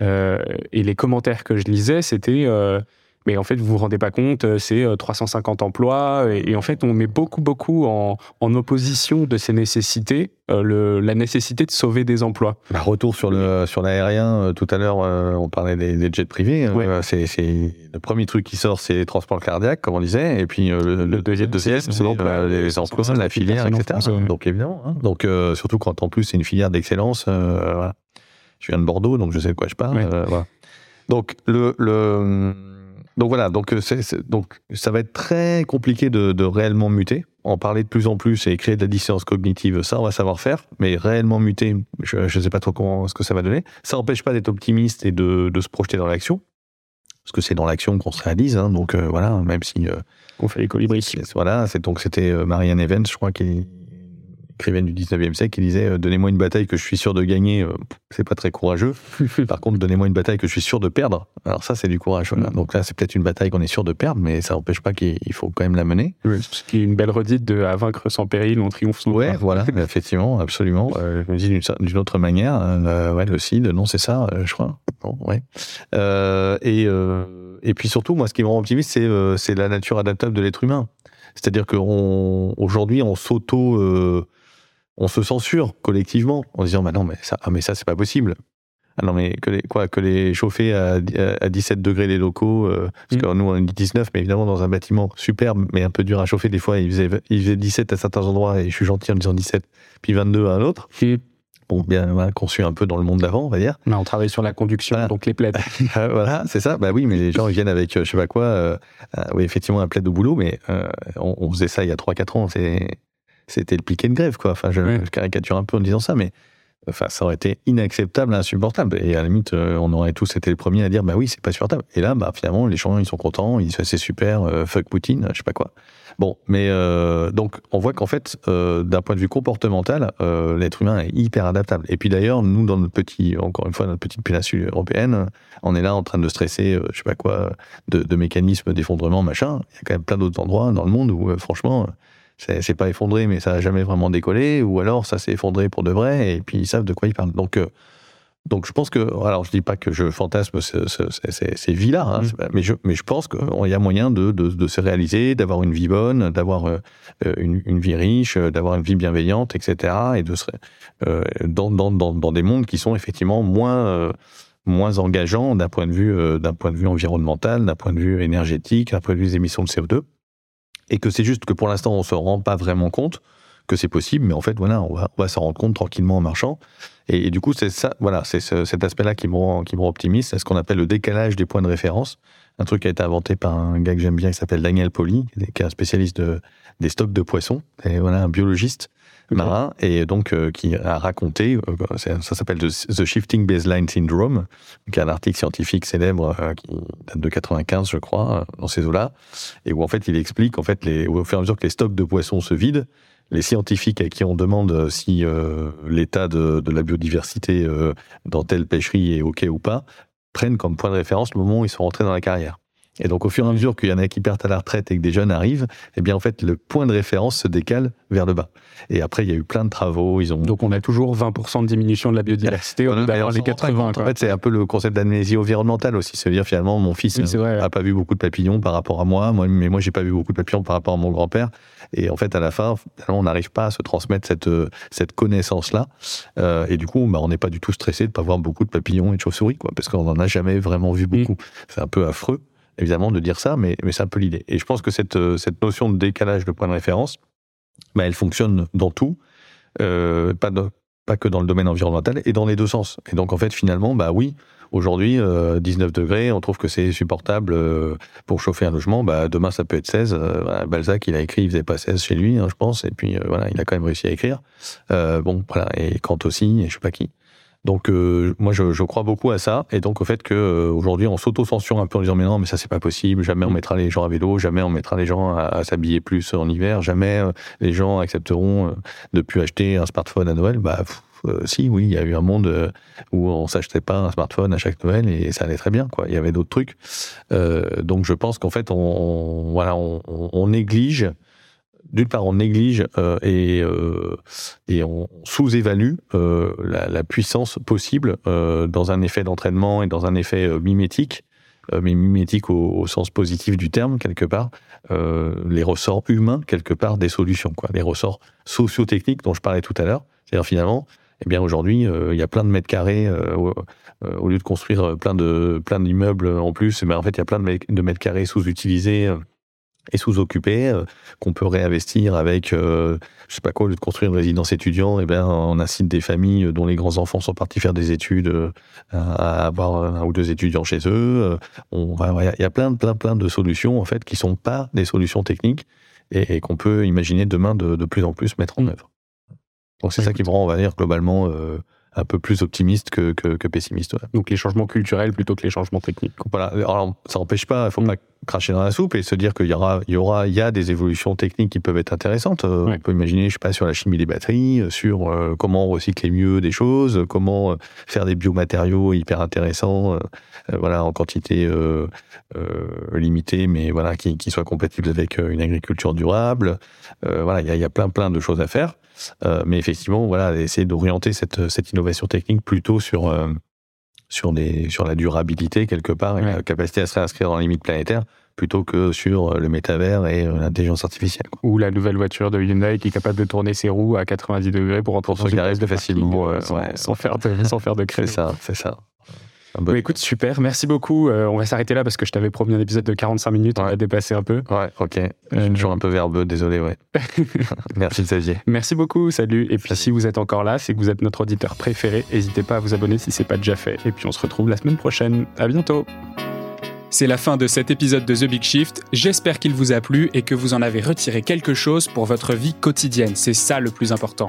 Euh, et les commentaires que je lisais, c'était, euh, mais en fait, vous vous rendez pas compte, c'est 350 emplois, et, et, en fait, on met beaucoup, beaucoup en, en opposition de ces nécessités, euh, le, la nécessité de sauver des emplois. Bah, retour sur le sur l'aérien, euh, tout à l'heure, euh, on parlait des, des, jets privés. Ouais. c'est le premier truc qui sort, c'est les transports cardiaques, comme on disait, et puis le, le, deuxième, deuxième c'est les emplois, la filière, etc. Donc évidemment, hein. donc surtout quand en plus c'est une filière d'excellence. voilà. Je viens de Bordeaux, donc je sais de quoi je parle. Ouais. voilà. Donc le, le donc voilà, donc, c'est, donc ça va être très compliqué de, de, réellement muter. En parler de plus en plus et créer de la dissonance cognitive, ça on va savoir faire, mais réellement muter, je ne sais pas trop comment, ce que ça va donner. Ça n'empêche pas d'être optimiste et de, de se projeter dans l'action, parce que c'est dans l'action qu'on se réalise. Hein, donc euh, voilà, même si euh, on fait les colibris. Voilà, c'est donc c'était euh, Marianne Evans, je crois, qui écrivaine du 19e siècle qui disait euh, Donnez-moi une bataille que je suis sûr de gagner, euh, c'est pas très courageux. Par contre, donnez-moi une bataille que je suis sûr de perdre. Alors, ça, c'est du courage. Voilà. Donc là, c'est peut-être une bataille qu'on est sûr de perdre, mais ça n'empêche pas qu'il faut quand même la mener. Oui, ce qui est une belle redite de à vaincre sans péril, on triomphe sans Ouais, voilà, effectivement, absolument. Euh, je me dis d'une autre manière, euh, ouais, le CID, non, c'est ça, euh, je crois. Bon, ouais. Et, et puis surtout, moi, ce qui me rend optimiste, c'est la nature adaptable de l'être humain. C'est-à-dire qu'aujourd'hui, on, on s'auto on se censure collectivement en disant bah non mais ça ah mais ça c'est pas possible ah non mais que les quoi que les chauffer à, à 17 degrés les locaux euh, parce mmh. que nous on dit 19 mais évidemment dans un bâtiment superbe mais un peu dur à chauffer des fois il faisait il faisait 17 à certains endroits et je suis gentil en disant 17 puis 22 à un autre mmh. bon bien voilà, conçu un peu dans le monde d'avant on va dire mais on travaille sur la conduction voilà. donc les plaids voilà c'est ça bah oui mais les gens ils viennent avec euh, je sais pas quoi euh, euh, oui effectivement un plaid au boulot mais on, on, faisait ça il y a 3 4 ans c'est c'était le piquet de grève, quoi. Enfin, je, oui. je, caricature un peu en disant ça, mais enfin, ça aurait été inacceptable, insupportable. Et à la limite, euh, on aurait tous été les premiers à dire, bah oui, c'est pas supportable. Et là, bah finalement, les gens, ils sont contents, ils disent, c'est super, euh, fuck Poutine, je sais pas quoi. Bon, mais euh, donc, on voit qu'en fait, euh, d'un point de vue comportemental, l'être humain est hyper adaptable. Et puis d'ailleurs, nous, dans notre petit, encore une fois, notre petite péninsule européenne, on est là en train de stresser, je sais pas quoi, de, de mécanismes d'effondrement, machin. Il y a quand même plein d'autres endroits dans le monde où, franchement, c'est pas effondré, mais ça n'a jamais vraiment décollé, ou alors ça s'est effondré pour de vrai, et puis ils savent de quoi ils parlent. Donc, euh, donc je pense que, alors je dis pas que je fantasme ce, ce, ces, ces vies-là, hein, mmh. mais, je, mais je pense qu'il y a moyen de, de, de se réaliser, d'avoir une vie bonne, d'avoir euh, une, une, vie riche, d'avoir une vie bienveillante, etc., et de se, euh, dans, dans, dans, dans, des mondes qui sont effectivement moins euh, moins engageants d'un point de vue euh, d'un point de vue environnemental, d'un point de vue énergétique, d'un point de vue des émissions de CO2 et que c'est juste que pour l'instant on se rend pas vraiment compte que c'est possible, mais en fait voilà, on va, s'en rendre compte tranquillement en marchant. Et, du coup c'est ça, voilà, c'est ce, cet aspect-là qui me rend, qui me rend optimiste, c'est ce qu'on appelle le décalage des points de référence, un truc qui a été inventé par un gars que j'aime bien qui s'appelle Daniel Poli, qui est un spécialiste de, des stocks de poissons, et voilà un biologiste marin et donc euh, qui a raconté, euh, ça s'appelle The Shifting Baseline Syndrome, qui est un article scientifique célèbre euh, qui date de 95, je crois, dans ces eaux-là, et où en fait il explique en fait les, au fur et à mesure que les stocks de poissons se vident, les scientifiques à qui on demande si euh, l'état de, de, la biodiversité euh, dans telle pêcherie est ok ou pas prennent comme point de référence le moment où ils sont rentrés dans la carrière. Et donc, au fur et à mesure qu'il y en a qui partent à la retraite et que des jeunes arrivent, eh bien, en fait, le point de référence se décale vers le bas. Et après, il y a eu plein de travaux. Ils ont... Donc, on a toujours 20% de diminution de la biodiversité on d'ailleurs les 80. En fait, c'est un peu le concept d'amnésie environnementale aussi. C'est-à-dire, finalement, mon fils n'a pas vu beaucoup de papillons par rapport à moi, moi mais moi, j'ai pas vu beaucoup de papillons par rapport à mon grand-père. Et en fait, à la fin, on n'arrive pas à se transmettre cette, cette connaissance-là. Euh, et du coup, bah, on n'est pas du tout stressé de pas voir beaucoup de papillons et de chauves-souris, quoi, parce qu'on n'en a jamais vraiment vu beaucoup. Mm. C'est un peu affreux évidemment, de dire ça, mais, mais c'est un peu l'idée. Et je pense que cette, euh, notion de décalage de point de référence, bah, elle fonctionne dans tout, euh, pas, que dans le domaine environnemental, et dans les deux sens. Et donc, en fait, finalement, bah oui, aujourd'hui, 19 euh, degrés, on trouve que c'est supportable pour chauffer un logement. Bah, demain, ça peut être 16. Balzac, il a écrit, il faisait pas 16 chez lui, hein, je pense, et puis il a quand même réussi à écrire. bon, voilà, et Kant aussi, et je sais pas qui. Donc euh, moi je, crois beaucoup à ça. Et donc au fait que euh, aujourd'hui on s'auto-censure un peu en disant mais non mais ça c'est pas possible. Jamais on mm. mettra les gens à vélo. Jamais on mettra les gens à, s'habiller plus en hiver. Jamais euh, les gens accepteront de plus acheter un smartphone à Noël. Bah si oui il y a eu un monde où on s'achetait pas un smartphone à chaque Noël et ça allait très bien quoi. Il y avait d'autres trucs. Donc je pense qu'en fait on, voilà on néglige d'une part, on néglige euh, et, euh, et on sous-évalue euh, la, puissance possible dans un effet d'entraînement et dans un effet mimétique, mais mimétique au, sens positif du terme, quelque part, les ressorts humains, quelque part, des solutions, quoi, les ressorts socio-techniques dont je parlais tout à l'heure. C'est-à-dire finalement, eh bien aujourd'hui, il y a plein de mètres carrés au, lieu de construire plein de plein d'immeubles en plus. Mais en fait, il y a plein de mètres carrés sous-utilisés et sous-occupé, euh, qu'on peut réinvestir avec, euh, je sais pas quoi, au lieu de construire une résidence étudiante, et eh bien, on incite des familles dont les grands enfants sont partis faire des études euh, à avoir un ou deux étudiants chez eux. Il y a plein, plein, plein de solutions en fait qui sont pas des solutions techniques et, qu'on peut imaginer demain de, de, plus en plus mettre en mmh. œuvre. Donc c'est ça qui me rend, on va dire, globalement un peu plus optimiste que, que, pessimiste. Donc les changements culturels plutôt que les changements techniques. Voilà. Alors ça n'empêche pas, il faut pas cracher dans la soupe et se dire qu'il y aura, il y aura, il y a des évolutions techniques qui peuvent être intéressantes. Euh, on peut imaginer, je sais pas, sur la chimie des batteries, euh, sur euh, comment recycler mieux des choses, comment faire des biomatériaux hyper intéressants, voilà, en quantité limitée, mais voilà, qui, qui soient compatibles avec une agriculture durable. voilà, il y a, y a plein, plein de choses à faire. Mais effectivement, voilà, essayer d'orienter cette, cette innovation technique plutôt sur, sur, des, sur la durabilité quelque part et la capacité à se réinscrire dans les limites planétaires plutôt que sur le métavers et l'intelligence artificielle. Ou la nouvelle voiture de Hyundai qui est capable de tourner ses roues à 90 degrés pour entrer dans une de facilement, euh, sans, faire de, sans faire de C'est ça, c'est ça. Écoute, super, merci beaucoup. Euh, on va s'arrêter là parce que je t'avais promis un épisode de 45 minutes, on va dépasser un peu. Ouais, ok. Je suis toujours un peu verbeux, désolé, ouais. merci Xavier. Merci beaucoup, salut. Et puis si vous êtes encore là, c'est que vous êtes notre auditeur préféré. N'hésitez pas à vous abonner si c'est pas déjà fait. Et puis on se retrouve la semaine prochaine. À bientôt. C'est la fin de cet épisode de The Big Shift. J'espère qu'il vous a plu et que vous en avez retiré quelque chose pour votre vie quotidienne. C'est ça le plus important.